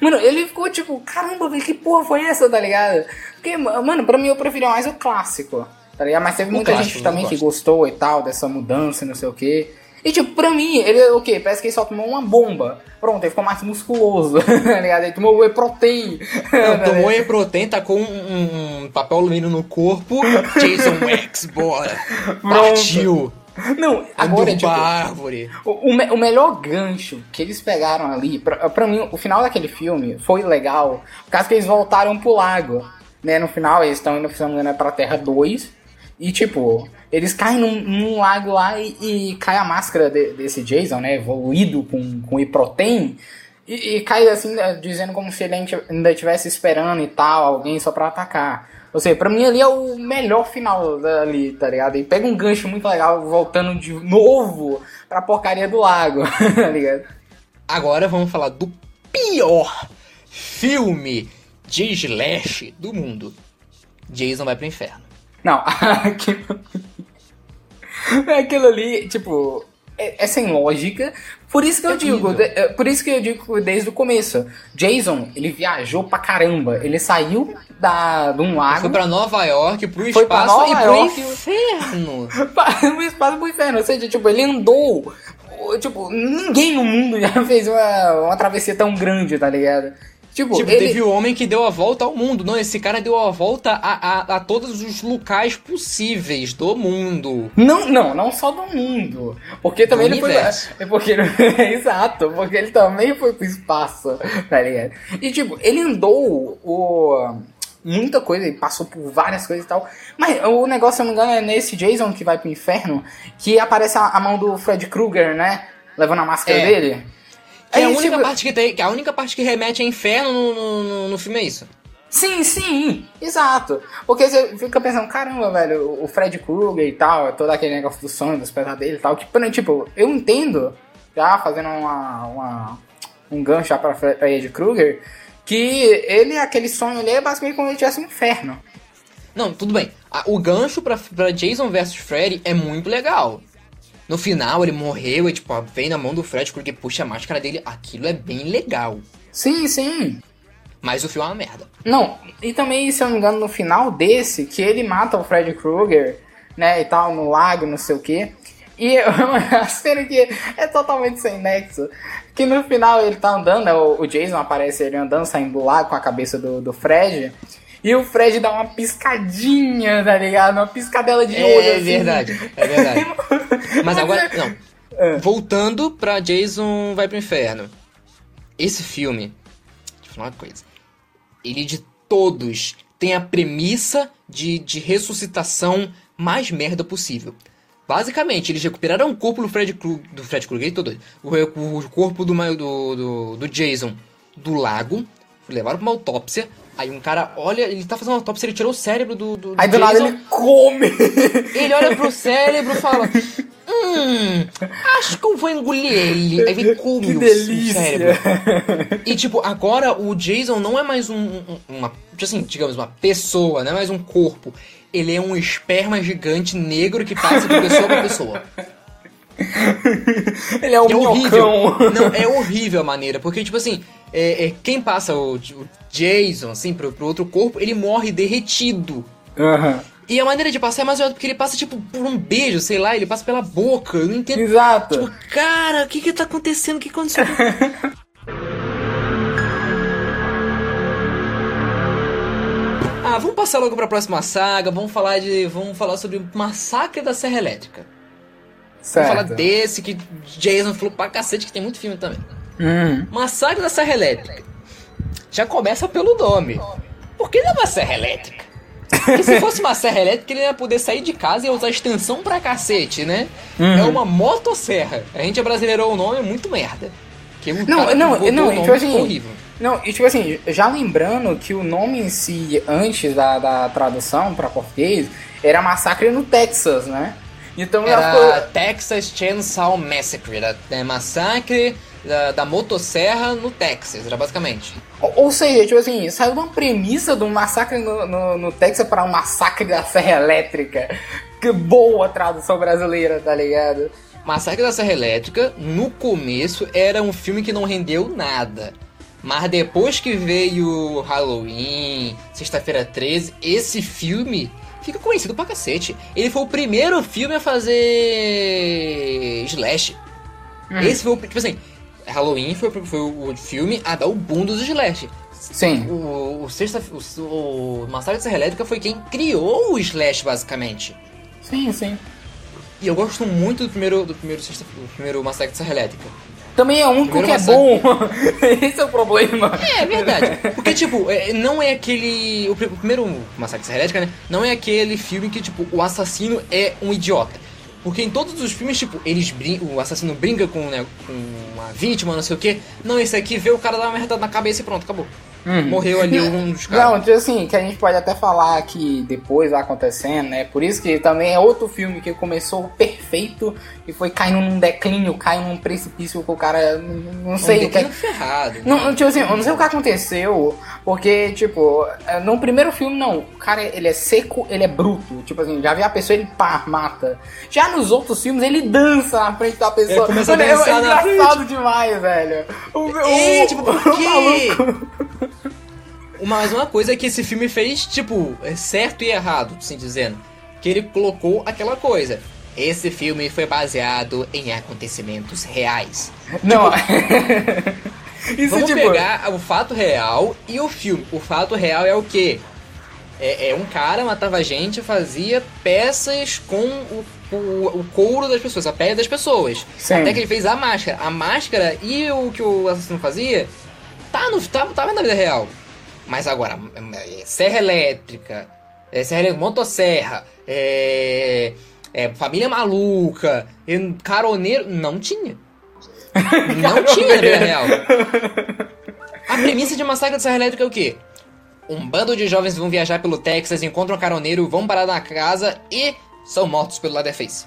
Mano, ele ficou tipo, caramba, que porra foi essa, tá ligado? Porque, mano, pra mim eu preferia mais o clássico, tá ligado? Mas teve muita clássico, gente também que gosto. gostou e tal, dessa mudança e não sei o quê. E tipo, pra mim, ele é o quê? Parece que ele só tomou uma bomba. Pronto, ele ficou mais musculoso, tá ligado? Ele tomou whey protein. Não, tomou whey protein, tacou um, um papel alumínio no corpo. Jason X, bora. Partiu. Não, agora, tipo, árvore. O, o melhor gancho que eles pegaram ali, pra, pra mim, o final daquele filme foi legal, por causa que eles voltaram pro lago. Né? No final, eles estão indo, se não me engano, é pra Terra 2. E, tipo, eles caem num, num lago lá e, e cai a máscara de- desse Jason, né? Evoluído com, com Iprotein. E, e cai assim, né, dizendo como se ele ainda- estivesse esperando e tal, alguém só pra atacar. Ou seja, pra mim ali é o melhor final dali, tá ligado? E pega um gancho muito legal, voltando de novo pra porcaria do lago, tá ligado? Agora vamos falar do pior filme de slash do mundo. Jason vai pro inferno. Não, aquilo... aquilo ali, tipo, é, é, sem lógica. Por isso que eu digo, de, é, por isso que eu digo desde o começo. Jason, ele viajou pra caramba. Ele saiu da, de um lago. Foi pra Nova York, pro Foi espaço pra Nova e pro York. inferno. pro espaço pro inferno. Ou seja, tipo, ele andou. Tipo, ninguém no mundo já fez uma, uma travessia tão grande, tá ligado? Tipo, Tipo, ele... teve o homem que deu a volta ao mundo. Não, esse cara deu a volta a, a, a todos os locais possíveis do mundo. Não, não, não só do mundo. Porque também Do ele foi. universo. É porque. Exato, porque ele também foi pro espaço, tá ligado? E tipo, ele andou o. Muita coisa, ele passou por várias coisas e tal. Mas o negócio, se eu não me engano, é nesse Jason que vai pro inferno que aparece a, a mão do Fred Krueger, né? Levando a máscara É. dele. Que é a única tipo, parte que tem, que a única parte que remete a inferno no, no, no- filme é isso. Sim, sim, exato. Porque você fica pensando, caramba, velho, o Fred Krueger e tal, todo aquele negócio do sonho, dos pesadelos e tal, que, tipo, eu entendo, já fazendo uma, uma- um gancho já pra Fred Krueger, que ele, aquele sonho ali, é basicamente como se ele tivesse um inferno. Não, tudo bem. O gancho pra, pra Jason vs Freddy é muito legal. No final, ele morreu e, tipo, vem na mão do Fred porque puxa a máscara dele. Aquilo é bem legal. Sim, sim. Mas o filme é uma merda. Não, e também, se eu não me engano, no final desse, que ele mata o Fred Krueger, né, e tal, no lago, não sei o quê. E a cena que é totalmente sem nexo. Que no final ele tá andando, né, o, o Jason aparece ele andando, saindo do lago com a cabeça do, do Fred. E o Fred dá uma piscadinha, tá ligado? Uma piscadela de olho. É assim. verdade, é verdade. Mas agora, é- não. É. Voltando pra Jason vai pro inferno. Esse filme, deixa eu falar uma coisa. Ele de todos tem a premissa de, de ressuscitação mais merda possível. Basicamente, eles recuperaram o corpo do Fred Krueger, do Fred Krueger, todo o, o corpo do, do, do, do Jason do lago, levaram pra uma autópsia. Aí um cara olha, ele tá fazendo uma autópsia, ele tirou o cérebro do, do, Aí do Jason. nada ele come. Ele olha pro cérebro e fala: Hum, acho que eu vou engolir ele. Aí ele come que o, o delícia. cérebro. E tipo, agora o Jason não é mais um, um- uma. Assim, digamos, uma pessoa, não é mais um corpo. Ele é um esperma gigante negro que passa de pessoa pra pessoa. ele é um É horrível. Não, é horrível a maneira, porque, tipo assim, é, é, quem passa o, o Jason, assim, pro, pro outro corpo, ele morre derretido. Aham. E a maneira de passar é mais porque ele passa, tipo, por um beijo, sei lá, ele passa pela boca. Eu não entendo. Exato. Tipo, cara, o que que tá acontecendo? O que aconteceu? ah, vamos passar logo pra próxima saga. Vamos falar de. Vamos falar sobre o Massacre da Serra Elétrica. Certo. Vamos falar desse que Jason falou pra cacete, que tem muito filme também. Hum. Massacre da Serra Elétrica. Já começa pelo nome. Por que não é uma serra elétrica? Porque se fosse uma serra elétrica, ele ia poder sair de casa e usar extensão pra cacete, né? É uma motosserra. A gente brasileirou o nome, é muito merda. Que o Não, cara que não, não, tipo assim, horrível. Não, e tipo assim, já lembrando que o nome em si, antes da, da tradução pra português, era Massacre no Texas, né? Então Era ficou... Texas Chainsaw Massacre, era é, massacre da, da motosserra no Texas, era basicamente. Ou, ou seja, tipo assim, saiu de uma premissa de um massacre no, no, no Texas para um massacre da Serra Elétrica. Que boa tradução brasileira, tá ligado? Massacre da Serra Elétrica, no começo, era um filme que não rendeu nada. Mas depois que veio Halloween, Sexta-feira 13, esse filme fica conhecido pra cacete. Ele foi o primeiro filme a fazer slash. Esse foi o. Tipo assim, Halloween foi, foi o filme a dar o boom dos slash. Sim. O, o, sexta, o, o Massacre da Serra Elétrica foi quem criou o slash, basicamente. Sim, sim. E eu gosto muito do primeiro, do primeiro, sexta, do primeiro Massacre da Serra Elétrica. Também é um Primeiro que é bom. Esse é o problema. É verdade. Porque, tipo, é, não é aquele. O, pri- o primeiro Massacre Serra Elétrica, né? Não é aquele filme que, tipo, o assassino é um idiota. Porque em todos os filmes, tipo, eles brin o assassino brinca com, né, com uma vítima, não sei o quê. Não, esse aqui vê o cara dar uma merda na cabeça e pronto, acabou. Uhum. Morreu ali um dos caras. Não, tipo assim, que a gente pode até falar que depois vai acontecendo, né? Por isso que também é outro filme que começou perfeito e foi caindo num declínio, caindo num precipício que o cara. Não sei um o que. ferrado. Não, tipo assim, eu não sei o que aconteceu, porque, tipo, no primeiro filme, não. O cara, ele é seco, ele é bruto. Tipo assim, já vê a pessoa, ele pá, mata. Já nos outros filmes, ele dança na frente da pessoa. Ele começa a dançar é, é engraçado frente. demais, velho. O, o, é, tipo, o quê? maluco. Mas uma coisa que esse filme fez, tipo, é certo e errado, assim dizendo. Que ele colocou aquela coisa. Esse filme foi baseado em acontecimentos reais. Não. Isso, Vamos tipo... pegar o fato real e o filme. O fato real é o quê? É, é um cara matava gente, fazia peças com o, o, o, couro das pessoas, a pele das pessoas. Sim. Até que ele fez a máscara. A máscara e o que o assassino fazia tá no, tá, tá na vida real. Mas agora, é, serra elétrica, é, serra motosserra, é, é, família maluca, caroneiro, não tinha. não tinha na vida real. A premissa de Massacre de Serra Elétrica é o quê? Um bando de jovens vão viajar pelo Texas, encontram um caroneiro, vão parar na casa e são mortos pelo Leatherface.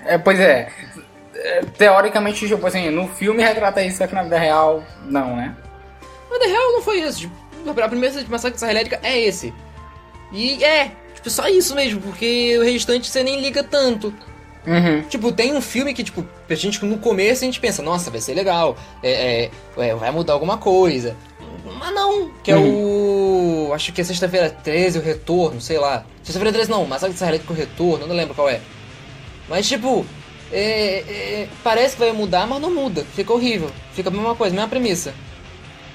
É, pois é. Teoricamente, tipo assim, no filme retrata isso, só que na vida real, não, né? Na vida real não foi isso. Tipo, a de Massacre de Serra Elétrica é esse. E é, tipo, só isso mesmo, porque o restante você nem liga tanto. Uhum. Tipo, tem um filme que, tipo, a gente no começo a gente pensa, nossa, vai ser legal, é, é, é vai mudar alguma coisa. Mas não, que é uhum. o. Acho que é sexta-feira 13, o retorno, sei lá. Sexta-feira 13 não, Massacre Elétrica o retorno, não lembro qual é. Mas tipo, é, é, parece que vai mudar, mas não muda. Fica horrível. Fica a mesma coisa, a mesma premissa.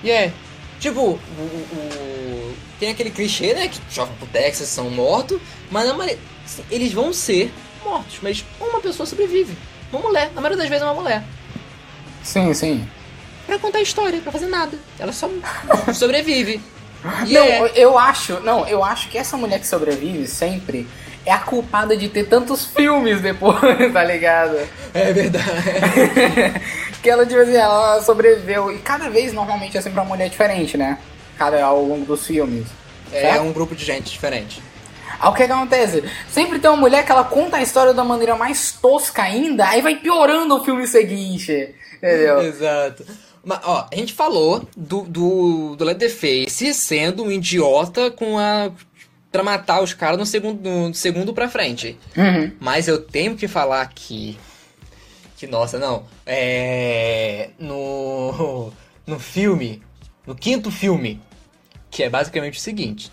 E é. Tipo, o, o, tem aquele clichê, né? Que jogam pro Texas são mortos, mas não, assim, eles vão ser mortos, mas uma pessoa sobrevive. Uma mulher, na maioria das vezes é uma mulher. Sim, sim. Pra contar a história, pra fazer nada. Ela só sobrevive. E não, é... eu acho, não, eu acho que essa mulher que sobrevive sempre é a culpada de ter tantos filmes depois, tá ligado? É verdade. que ela, tipo assim, ela sobreviveu. E cada vez, normalmente, é sempre uma mulher diferente, né? Cada, ao longo dos filmes. É, certo? um grupo de gente diferente. Aí o que acontece? Sempre tem uma mulher que ela conta a história da maneira mais tosca ainda, aí vai piorando o filme seguinte. Entendeu? Exato. Mas, ó, a gente falou do, do, do Leatherface sendo um idiota com a. pra matar os caras no segundo, no segundo pra frente. Uhum. Mas eu tenho que falar aqui. Que, nossa, não. É. No. No filme. No quinto filme. Que é basicamente o seguinte.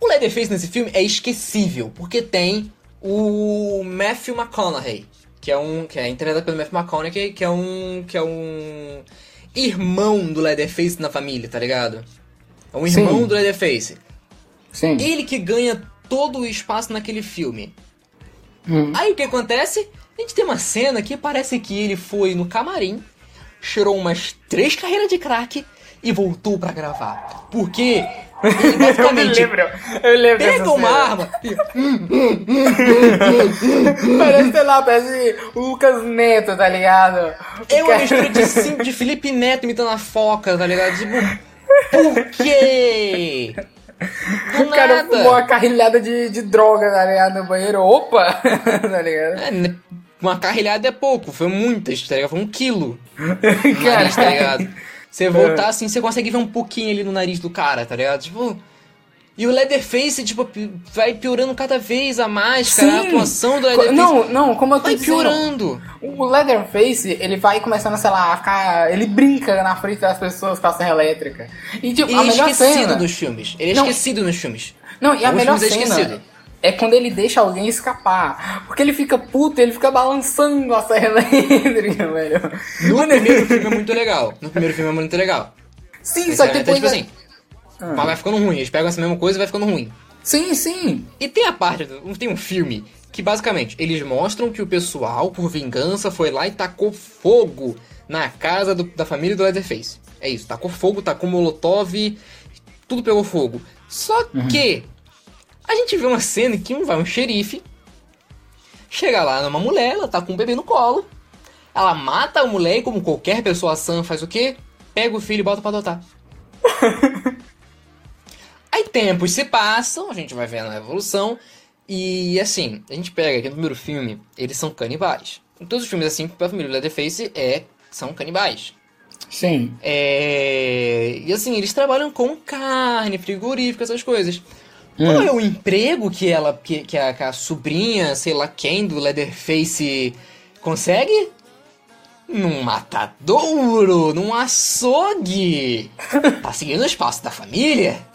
O Leatherface nesse filme é esquecível, porque tem o Matthew McConaughey, que é um que é interpretado pelo Matthew McConaughey, que é um que é um irmão do Leatherface na família, tá ligado? É um irmão Sim. do Leatherface. Sim. Ele que ganha todo o espaço naquele filme. Hum. Aí o que acontece? A gente tem uma cena que parece que ele foi no camarim, cheirou umas três carreiras de crack e voltou para gravar. Porque eu me lembro, eu lembro Pega uma cena. arma Parece, sei lá, parece o Lucas Neto, tá ligado? É uma mistura de, de Felipe Neto imitando a foca, tá ligado? Tipo, por quê? O cara nada. fumou uma carrilhada de, de droga, tá ligado? No banheiro. Opa! tá ligado? É, uma carrilhada é pouco, foi muitas, tá ligado? Foi um quilo. Cara, tá ligado? Você voltar assim, você consegue ver um pouquinho ali no nariz do cara, tá ligado? Tipo. E o Leatherface, tipo, vai piorando cada vez a máscara, Sim. a atuação do Leatherface. Não, não, como eu tô vai dizendo, piorando. O Leatherface, ele vai começando, sei lá, a ficar. Ele brinca na frente das pessoas com a serra elétrica. E, tipo, ele a é melhor esquecido cena... dos filmes. Ele é não, esquecido nos filmes. Não, e a Alguns melhor é cena. esquecido é quando ele deixa alguém escapar. Porque ele fica puto, ele fica balançando a serra elétrica, velho. No primeiro filme é muito legal. No primeiro filme é muito legal. Sim, Esse só que depois... tipo assim, ah. vai ficando ruim. Eles pegam essa mesma coisa e vai ficando ruim. Sim, sim. E tem a parte, tem um filme que basicamente eles mostram que o pessoal, por vingança, foi lá e tacou fogo na casa do, da família do Leatherface. É isso, tacou fogo, tacou molotov, tudo pegou fogo. Só uhum. que a gente vê uma cena em que vai um xerife, chega lá numa mulher, ela tá com um bebê no colo, ela mata a mulher e como qualquer pessoa sã faz o quê? Pega o filho e bota pra adotar. Aí tempos se passam, a gente vai vendo a evolução. E assim, a gente pega aqui no primeiro filme, eles são canibais. Em todos os filmes assim, a família Leatherface é, são canibais. Sim. É... E assim, eles trabalham com carne, frigorífico, essas coisas. Qual é o emprego que ela, que, que, a, que a sobrinha, sei lá quem, do Leatherface consegue? Num matadouro, num açougue. Tá seguindo o espaço da família?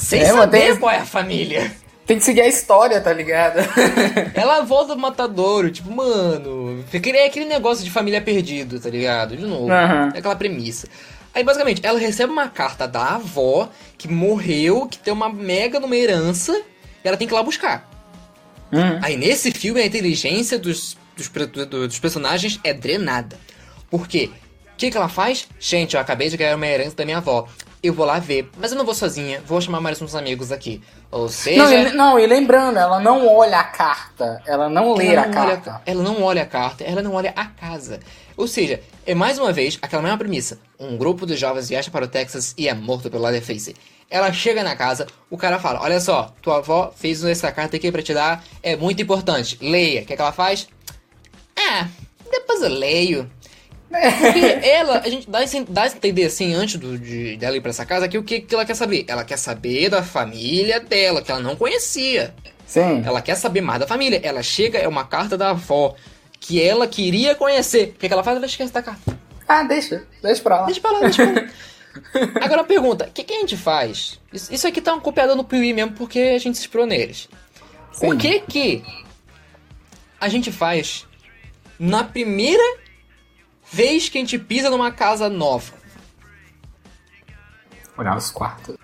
Sem É, saber tem- qual é a família. Tem que seguir a história, tá ligado? Ela volta do matadouro, tipo, mano. É aquele negócio de família perdido, tá ligado? De novo. Aham. É aquela premissa. Aí, basicamente, ela recebe uma carta da avó que morreu, que tem uma mega numa herança, e ela tem que ir lá buscar. Uhum. Aí, nesse filme, a inteligência dos, dos, dos personagens é drenada. Por quê? O que, que ela faz? Gente, eu acabei de ganhar uma herança da minha avó. Eu vou lá ver, mas eu não vou sozinha, vou chamar mais uns amigos aqui. Ou seja. Não, e, não, e lembrando, ela não olha a carta. Ela não lê ela a não olha- carta. ela não olha a carta, ela não olha a casa. Ou seja, é mais uma vez aquela mesma premissa. Um grupo de jovens viaja para o Texas e é morto pelo Leatherface. Ela chega na casa, o cara fala: Olha só, tua avó fez essa carta aqui pra te dar, é muito importante, leia. O que, é que ela faz? Ah, depois eu leio. Porque ela, a gente dá, esse- dá a entender assim, antes do, de, dela ir pra essa casa, que o que, que ela quer saber? Ela quer saber da família dela, que ela não conhecia. Sim. Ela quer saber mais da família. Ela chega, é uma carta da avó que ela queria conhecer. O que, que ela faz? Ela esquece da carta. Ah, deixa. Deixa pra lá. Deixa pra lá, deixa pra lá. Agora pergunta, o que, que a gente faz? Isso, isso aqui tá um copiador no Piuí mesmo porque a gente se inspirou neles. O Sim. que que a gente faz na primeira vez que a gente pisa numa casa nova? Olhar os quartos.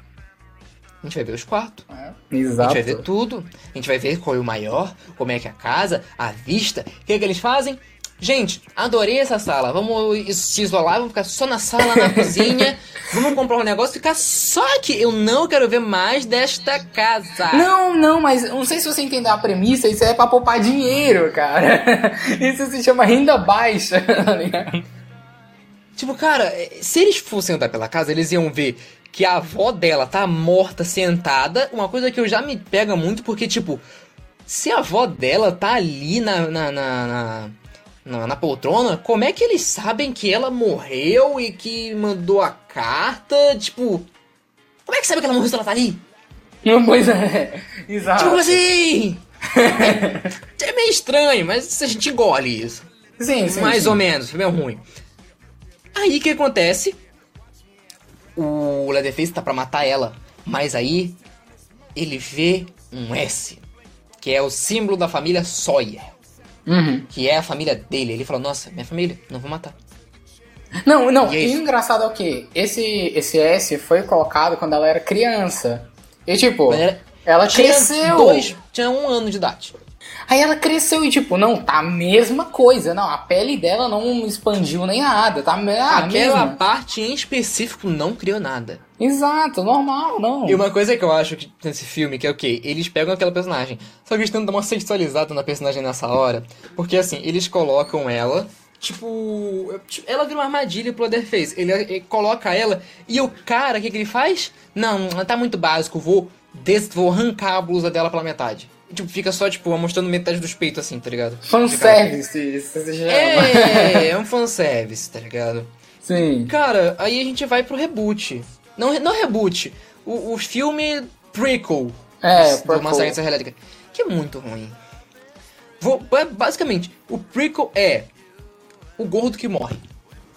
A gente vai ver os quartos. A Exato. gente vai ver tudo. A gente vai ver qual é o maior, como é que é a casa, a vista. O que, é que eles fazem? Gente, adorei essa sala. Vamos se isolar, vamos ficar só na sala, na cozinha. Vamos comprar um negócio e ficar só aqui. Eu não quero ver mais desta casa. Não, não, mas não sei se você entendeu a premissa, isso é pra poupar dinheiro, cara. Isso se chama renda baixa, tá? Tipo, cara, se eles fossem andar pela casa, eles iam ver que a avó dela tá morta, sentada. Uma coisa que eu já me pega muito, porque, tipo, se a avó dela tá ali na, na, na, na, na- na poltrona, como é que eles sabem que ela morreu e que mandou a carta? Tipo, como é que sabe que ela morreu se ela tá ali? Não, pois é. Exato. Tipo assim! é meio estranho, mas a gente engole isso. Sim, sim. Mais sim. ou menos, é ruim. Aí o que acontece? O Leatherface tá pra matar ela, mas aí ele vê um S, que é o símbolo da família Sawyer, Uhum. que é a família dele. Ele fala: Nossa, minha família, não vou matar. Não, não, E é e engraçado é o quê? Esse, esse S foi colocado quando ela era criança. E tipo, ela Tinha cresceu. dois, tinha um ano de idade. Aí ela cresceu e tipo, não, tá a mesma coisa. Não, a pele dela não expandiu nem nada. Tá a Aquela mesma. parte em específico não criou nada. Exato, normal, não. E uma coisa que eu acho que nesse filme, que é o quê? Eles pegam aquela personagem, só que eles tentam dar uma sexualizada na personagem nessa hora, porque assim, eles colocam ela, tipo, tipo, ela vira uma armadilha pro Leatherface, ele, ele coloca ela, e o cara, o que, que ele faz? Não, tá muito básico, vou, des, vou arrancar a blusa dela pela metade. Tipo, fica só, tipo, mostrando metade dos peitos assim, tá ligado? Fanservice, isso se chama. É, é um fanservice, tá ligado? Sim. Cara, aí a gente vai pro reboot. Não, não reboot. O, o filme prequel É, do. Massacre da Serra. Que é muito ruim. Vou, ba- basicamente, o prequel é o gordo que morre.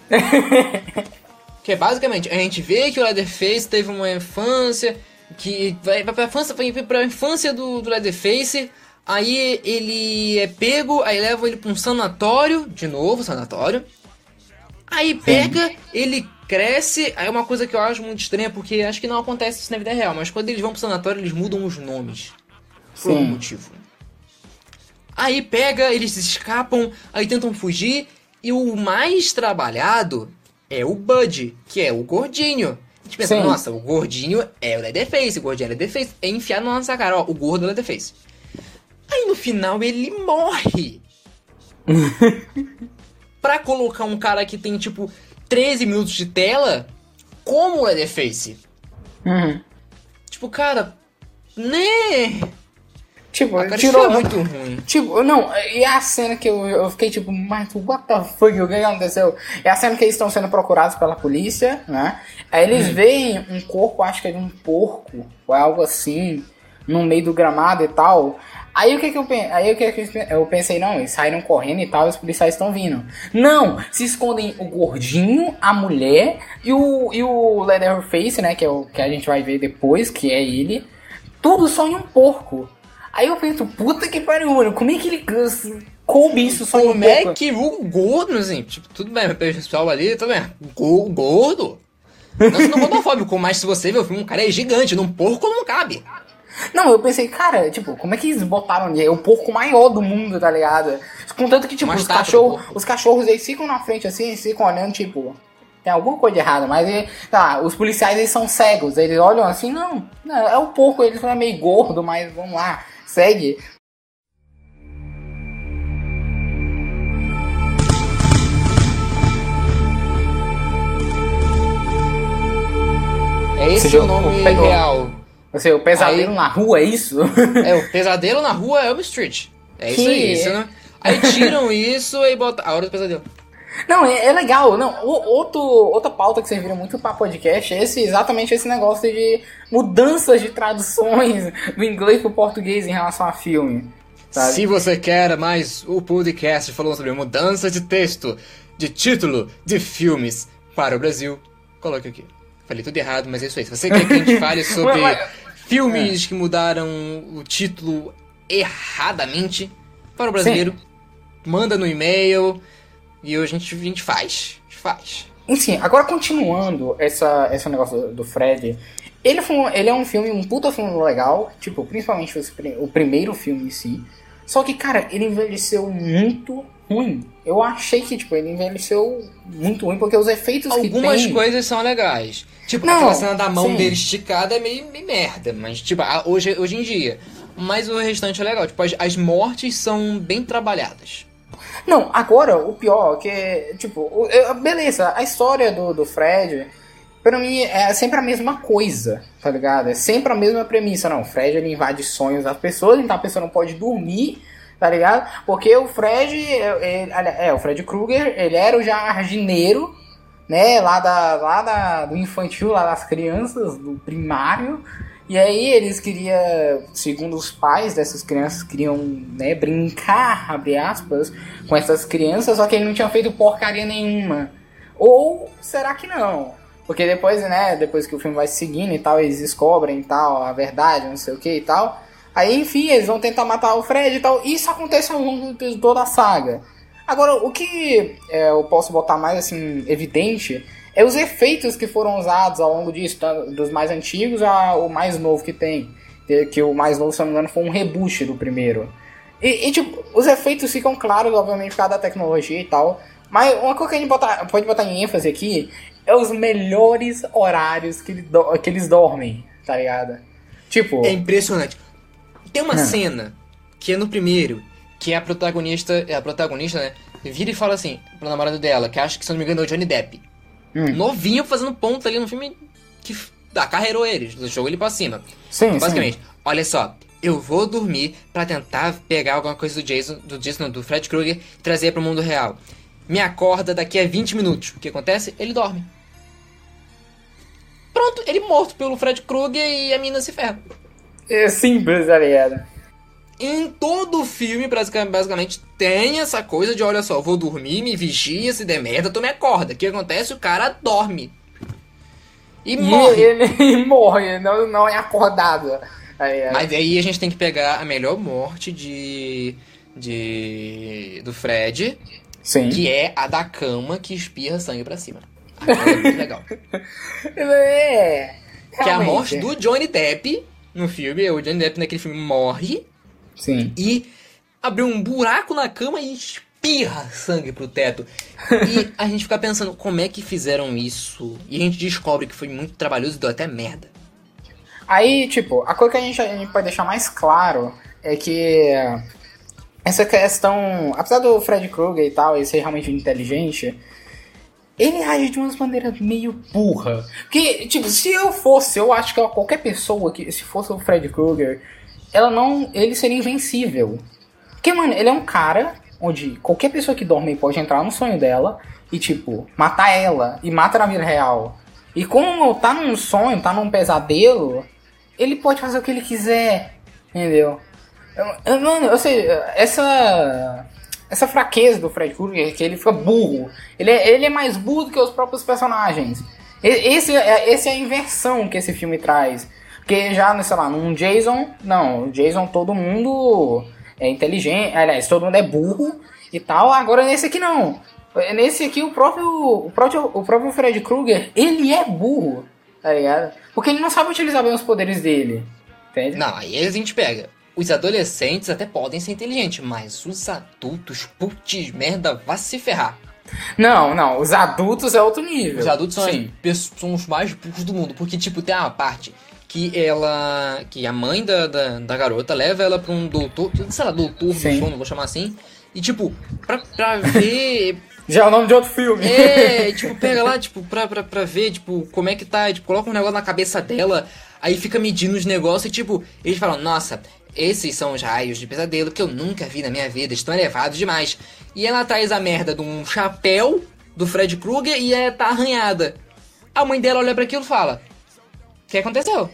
que é basicamente, a gente vê que o Leatherface teve uma infância que vai, pra infância, vai pra infância do, do Leatherface, aí ele é pego, aí leva ele pra um sanatório, de novo, sanatório. Aí pega, ele cresce, aí é uma coisa que eu acho muito estranha, porque acho que não acontece isso na vida real, mas quando eles vão pro sanatório, eles mudam os nomes. Por Sim. motivo. Aí pega, eles escapam, aí tentam fugir, e o mais trabalhado é o Bud, que é o gordinho. Gente pensa, Sim. nossa, o gordinho é o Leatherface, o gordinho é o Leatherface. É enfiado na nossa cara, ó, o gordo é o Leatherface. Aí no final ele morre. pra colocar um cara que tem tipo 13 minutos de tela como o Leatherface. Uhum. Tipo, cara, né? Tipo, A tirou. muito ruim. Tipo, não, e a cena que eu, eu fiquei tipo, mas what the fuck, o que aconteceu? É a cena que eles estão sendo procurados pela polícia, né? Aí eles Hum. veem um corpo, acho que é de um porco, ou algo assim, no meio do gramado e tal. Aí o que que eu pensei? Aí o que que eu pe- eu pensei, não, eles saíram correndo e tal, e os policiais estão vindo. Não, se escondem o gordinho, a mulher e o, e o Leatherface, né, que é o que a gente vai ver depois, que é ele. Tudo só em um porco. Aí eu penso, puta que pariu, mano, como é que ele coube isso só Como é porco? que o gordo, assim, tipo, tudo bem, o pessoal ali, tudo bem. Go- gordo? Não sendo homofóbico, mas se você ver o filme, um cara é gigante, num porco não cabe. Não, eu pensei, cara, tipo, como é que eles botaram ali? É o porco maior do mundo, tá ligado? Contanto que, tipo, os porco. os cachorros, eles ficam na frente assim, eles ficam olhando, tipo, tem alguma coisa errada, mas ele- tá, os policiais, eles são cegos, eles olham assim, não, não é o porco, ele é meio gordo, mas vamos lá, segue. É esse Esse o jogo nome pegou. real. Você, o pesadelo Aí- na rua, é isso? É o Pesadelo na Rua Elm Street. É isso Que- aí. Isso, né? Aí tiram isso e botam a Hora do Pesadelo. Não, é, é legal. Não, outro, outra pauta que serviria muito pra podcast é esse, exatamente esse negócio de mudanças de traduções do inglês pro português em relação a filme. Sabe? Se você quer mais o podcast falando sobre mudança de texto, de título de filmes para o Brasil, coloque aqui. Falei tudo errado, mas é isso aí. Se você quer que a gente fale sobre Mas- mas- filmes que mudaram o título erradamente para o brasileiro, manda no e-mail e a gente, a gente faz. A gente faz. Enfim, agora continuando essa, esse negócio do, Fred, ele, foi ele é um filme, um puta filme legal, tipo, principalmente pri- o primeiro filme em si. Só que, cara, ele envelheceu muito ruim. Eu achei que, tipo, ele envelheceu muito ruim, porque os efeitos Algumas tem... coisas são legais. Tipo, Não, aquela cena da mão sim. dele esticada é meio, meio merda, mas tipo, hoje, hoje em dia. Mas o restante é legal. Tipo, as, as mortes são bem trabalhadas. Não, agora o pior que, tipo, beleza, a história do, do Fred, pra mim é sempre a mesma coisa, tá ligado? É sempre a mesma premissa. Não, o Fred ele invade sonhos das pessoas, então a pessoa não pode dormir, tá ligado? Porque o Fred, é, é, ali- é, o Fred Krueger, ele era o jardineiro, né, lá, da, lá da, do infantil, lá das crianças, do primário. E aí eles queriam, segundo os pais dessas crianças, queriam né, brincar, abre aspas, com essas crianças, só que ele não tinha feito porcaria nenhuma. Ou será que não? Porque depois, né, depois que o filme vai seguindo e tal, eles descobrem tal, a verdade, não sei o que e tal. Aí, enfim, eles vão tentar matar o Fred e tal. Isso acontece ao longo de toda a saga. Agora, o que é, eu posso botar mais assim evidente é os efeitos que foram usados ao longo disso, tá? dos mais antigos ao mais novo que tem. Que- o mais novo, se não me engano, foi um reboot do primeiro. E, e, tipo, os efeitos ficam claros, obviamente, por causa da tecnologia e tal. Mas uma coisa que a gente botar- pode botar em ênfase aqui é os melhores horários que, do- que eles dormem, tá ligado? Tipo. É impressionante. Tem uma Ah. cena que é no primeiro, que é a protagonista, é a protagonista, né? Vira e fala assim pro namorado dela, que acho que se não me engano é o Johnny Depp. Hum. Novinho fazendo ponto ali no filme que ah, carreirou ele, jogou ele pra cima. sim, sim. Basicamente, olha só, eu vou dormir pra tentar pegar alguma coisa do Jason, do Jason, do Fred Krueger e trazer pro mundo real. Me acorda daqui a 20 minutos. O que acontece? Ele dorme. Pronto, ele morto pelo Fred Krueger e a mina se ferra. É simples, ligado? Em todo o filme, basica- basicamente, tem essa coisa de, olha só, vou dormir, me vigia, se der merda, tu me acorda. O que acontece? O cara dorme. E E morre. ele morre, não, não é acordado. Tá ligado? Mas aí a gente tem que pegar a melhor morte de. de. do Fred, Sim. que é a da cama que espirra sangue pra cima. É muito legal. É. Que é a realmente. morte do Johnny Depp no filme. O Johnny Depp naquele filme morre Sim. e abriu um buraco na cama e espirra sangue pro teto. E a gente fica pensando como é que fizeram isso. E a gente descobre que foi muito trabalhoso e deu até merda. Aí, tipo, a coisa que a gente, a gente pode deixar mais claro é que essa questão, apesar do Fred Krueger e tal, ele ser realmente inteligente, ele age de uma maneira meio burra. Porque, tipo, se eu fosse, eu acho que qualquer pessoa que, se fosse o Fred Krueger, ela não. ele seria invencível. Porque, mano, ele é um cara onde qualquer pessoa que dorme pode entrar no sonho dela e, tipo, matar ela e mata na vida real. E como tá num sonho, tá num pesadelo, ele pode fazer o que ele quiser. Entendeu? Mano, ou seja, essa essa fraqueza do Fred Krueger, que ele fica burro. Ele é, ele é mais burro do que os próprios personagens. Esse, é, esse é a inversão que esse filme traz. Porque já, sei lá, num Jason, não, Jason todo mundo é inteligente, aliás, todo mundo é burro e tal. Agora nesse aqui não. Nesse aqui o próprio, o próprio, o próprio Fred Krueger, ele é burro, tá ligado? Porque ele não sabe utilizar bem os poderes dele. Entende? Não, aí a gente pega. Os adolescentes até podem ser inteligentes, mas os adultos, putz, merda, vá se ferrar. Não, não, os adultos é outro nível. Os adultos são, as, são os mais burros do mundo, porque, tipo, tem uma parte que ela. que a mãe da, da, da garota leva ela pra um doutor, sei lá, doutor do sono, vou chamar assim, e, tipo, pra, pra ver. Já é o nome de outro filme. É, tipo, pega lá, tipo, pra, pra, pra ver, tipo, como é que tá, tipo, coloca um negócio na cabeça dela, aí fica medindo os negócios e, tipo, eles falam, nossa, esses são os raios de pesadelo que eu nunca vi na minha vida, estão elevados demais. E ela traz a merda de um chapéu do Fred Krueger e é, tá arranhada. A mãe dela olha para aquilo e fala: O que aconteceu?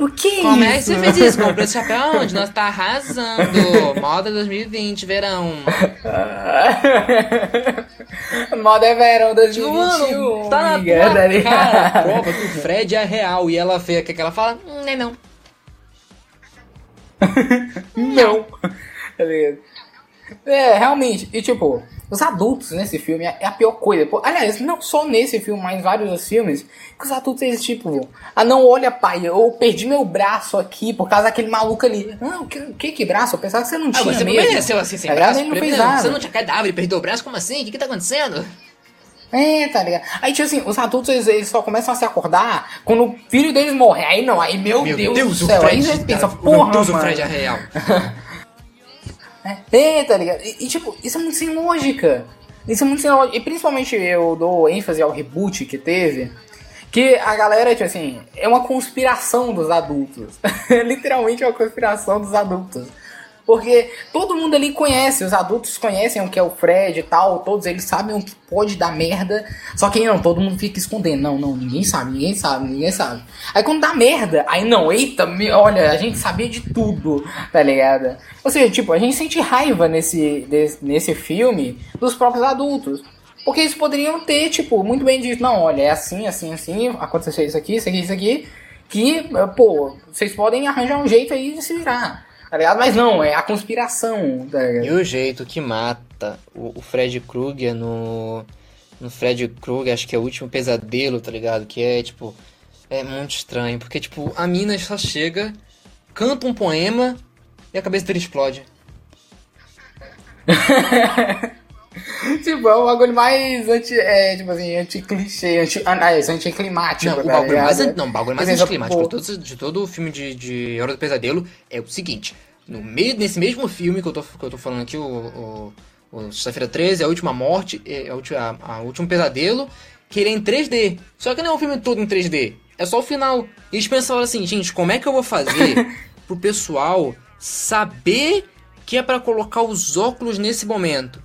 O que Como é que você fez isso? Comprou esse chapéu onde? Nós tá arrasando. Moda 2020, verão. Moda é verão 2021. Mano, tá na tua tá cara, prova que o Fred é real. E ela vê o que, que ela fala? Hum, nem não. não. Tá é, realmente. E tipo, os adultos nesse filme é a pior coisa. Aliás, não só nesse filme, mas em vários filmes, que os adultos eles, tipo, ah não, olha pai, eu perdi meu braço aqui por causa daquele maluco ali. Não, que, que, que braço? Eu pensava que você não ah, tinha. Você mesmo. mereceu assim sem tá braço? Não fez nada. Você não tinha cadáver e perdeu o braço? Como assim? O que, que tá acontecendo? É, tá ligado? Aí, tipo assim, os adultos eles, eles, só começam a se acordar quando o filho deles morre. Aí não, aí, meu, meu Deus, Deus do céu. Fred, aí eles pensam, porra, meu Deus, mano. o Fred é real. é, tá ligado? E, e, tipo, isso é muito sem lógica. Isso é muito sem lógica. E principalmente eu dou ênfase ao reboot que teve. Que a galera, tipo assim, é uma conspiração dos adultos. Literalmente é uma conspiração dos adultos. Porque todo mundo ali conhece, os adultos conhecem o que é o Fred e tal, todos eles sabem o que pode dar merda. Só que não, todo mundo fica escondendo. Não, não, ninguém sabe, ninguém sabe, ninguém sabe. Aí quando dá merda, aí não, eita, me, olha, a gente sabia de tudo, tá ligado? Ou seja, tipo, a gente sente raiva nesse, desse, nesse filme dos próprios adultos. Porque eles poderiam ter, tipo, muito bem dito, não, olha, é assim, assim, assim, aconteceu isso aqui, isso aqui, isso aqui, que, pô, vocês podem arranjar um jeito aí de se virar tá ligado? Mas não, é a conspiração, tá? E o jeito que mata o, o Fred Krueger no. No Fred Krueger, acho que é o último pesadelo, tá ligado? Que é, tipo. É muito estranho. Porque, tipo, a mina só chega, canta um poema e a cabeça dele explode. tipo, é o bagulho mais anti, é, tipo assim, anti-clichê, anti, ah, é, anticlimático. Não, o tá bagulho mais, não, o bagulho mais anticlimático de todo, de todo o filme de, de Hora do Pesadelo é o seguinte: no meio, nesse mesmo filme que eu tô, que eu tô falando aqui, o, o, o Sexta-feira 13, a última morte, é, a, a, a último pesadelo, que ele é em 3D. Só que não é um filme todo em 3D, é só o final. E eles pensaram assim, gente, como é que eu vou fazer pro pessoal saber que é para colocar os óculos nesse momento?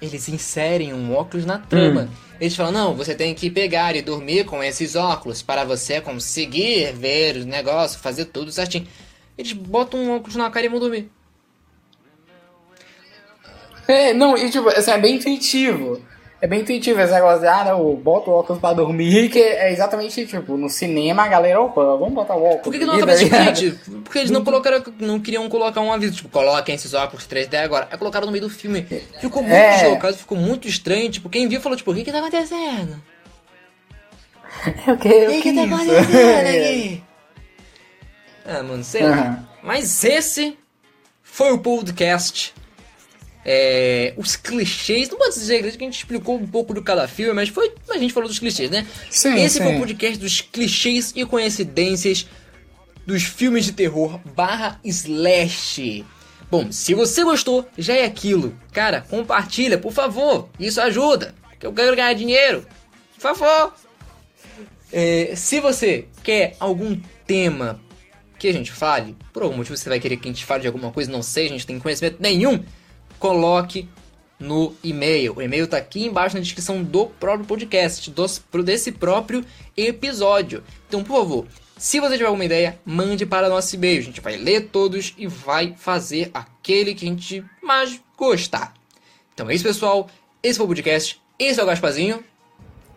Eles inserem um óculos na trama. Hum. Eles falam, não, você tem que pegar e dormir com esses óculos para você conseguir ver os negócios, fazer tudo certinho. Eles botam um óculos na cara e vão dormir. É, não, e tipo, assim, é bem intuitivo. É bem intuitivo esse negócio de, ah, não, bota o óculos pra dormir, que é exatamente, tipo, no cinema a galera, opa, vamos botar o óculos. Por que, que não é diferente? Porque eles não colocaram, não queriam colocar um aviso, tipo, coloquem esses óculos 3D agora. Aí colocaram no meio do filme. Ficou muito é. chocado, ficou muito estranho, tipo, quem viu falou, tipo, o que que tá acontecendo? O que, o que, que tá acontecendo aqui? ah, mano, sei uhum. lá. Mas esse foi o podcast é, os clichês. Não pode dizer que a gente explicou um pouco de cada filme, mas foi a gente falou dos clichês, né? Sim, Esse sim. foi o podcast dos clichês e coincidências dos filmes de terror barra slash. Bom, se você gostou, já é aquilo. Cara, compartilha, por favor. Isso ajuda. Que eu quero ganhar dinheiro. Por favor! É, se você quer algum tema que a gente fale, por algum motivo você vai querer que a gente fale de alguma coisa, não sei, a gente tem conhecimento nenhum, coloque no e-mail. O e-mail tá aqui embaixo na descrição do próprio podcast, dos, desse próprio episódio. Então, por favor, se você tiver alguma ideia, mande para nosso e-mail. A gente vai ler todos e vai fazer aquele que a gente mais gostar. Então é isso, pessoal. Esse foi o podcast. Esse é o Gaspazinho.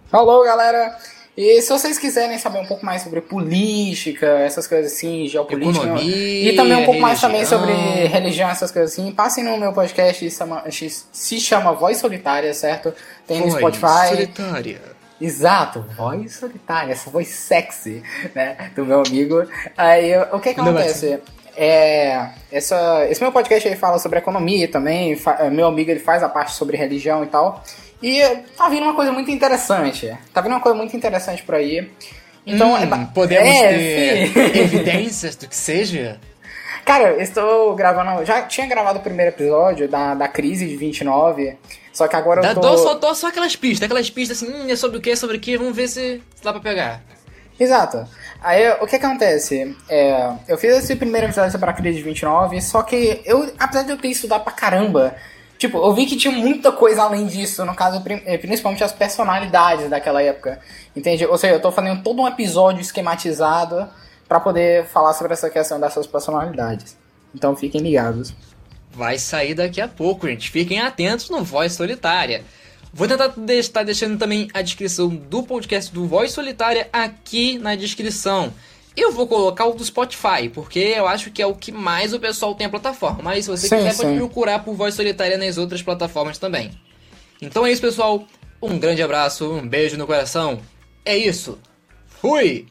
Falou, galera! E se vocês quiserem saber um pouco mais sobre política, essas coisas assim, geopolítica, Economia, e também um pouco mais também religião. sobre religião, essas coisas assim, passem no meu podcast, se chama, se chama Voz Solitária, certo? Tem no Voz Spotify. Solitária. Exato, voz solitária, essa voz sexy, né, do meu amigo. Aí, o que que acontece? É, essa, esse meu podcast aí fala sobre economia também, fa- meu amigo ele faz a parte sobre religião e tal. E tá vindo uma coisa muito interessante, tá vindo uma coisa muito interessante por aí. Então, Hum, é podemos é, ter sim. evidências do que seja? Cara, eu estou gravando, já tinha gravado o primeiro episódio da, da crise de 29, só que agora Dá, eu tô... dou, só, dou só aquelas pistas, aquelas pistas assim, hum, é sobre o que, sobre o que, vamos ver se dá pra pegar. Exato. Aí o que acontece? É, eu fiz esse primeiro episódio sobre a crise de 29, só que eu, apesar de eu ter estudado pra caramba, tipo, eu vi que tinha muita coisa além disso, no caso, eh, principalmente as personalidades daquela época. Entende? Ou seja, eu tô fazendo todo um episódio esquematizado pra poder falar sobre essa questão dessas personalidades. Então fiquem ligados. Vai sair daqui a pouco, gente. Fiquem atentos no Voz Solitária. Vou tentar estar deixando também a descrição do podcast do Voz Solitária aqui na descrição. Eu vou colocar o do Spotify, porque eu acho que é o que mais o pessoal tem a plataforma. Mas se você Sim, quiser, pode sim. procurar por Voz Solitária nas outras plataformas também. Então é isso, pessoal. Um grande abraço, um beijo no coração. É isso. Fui!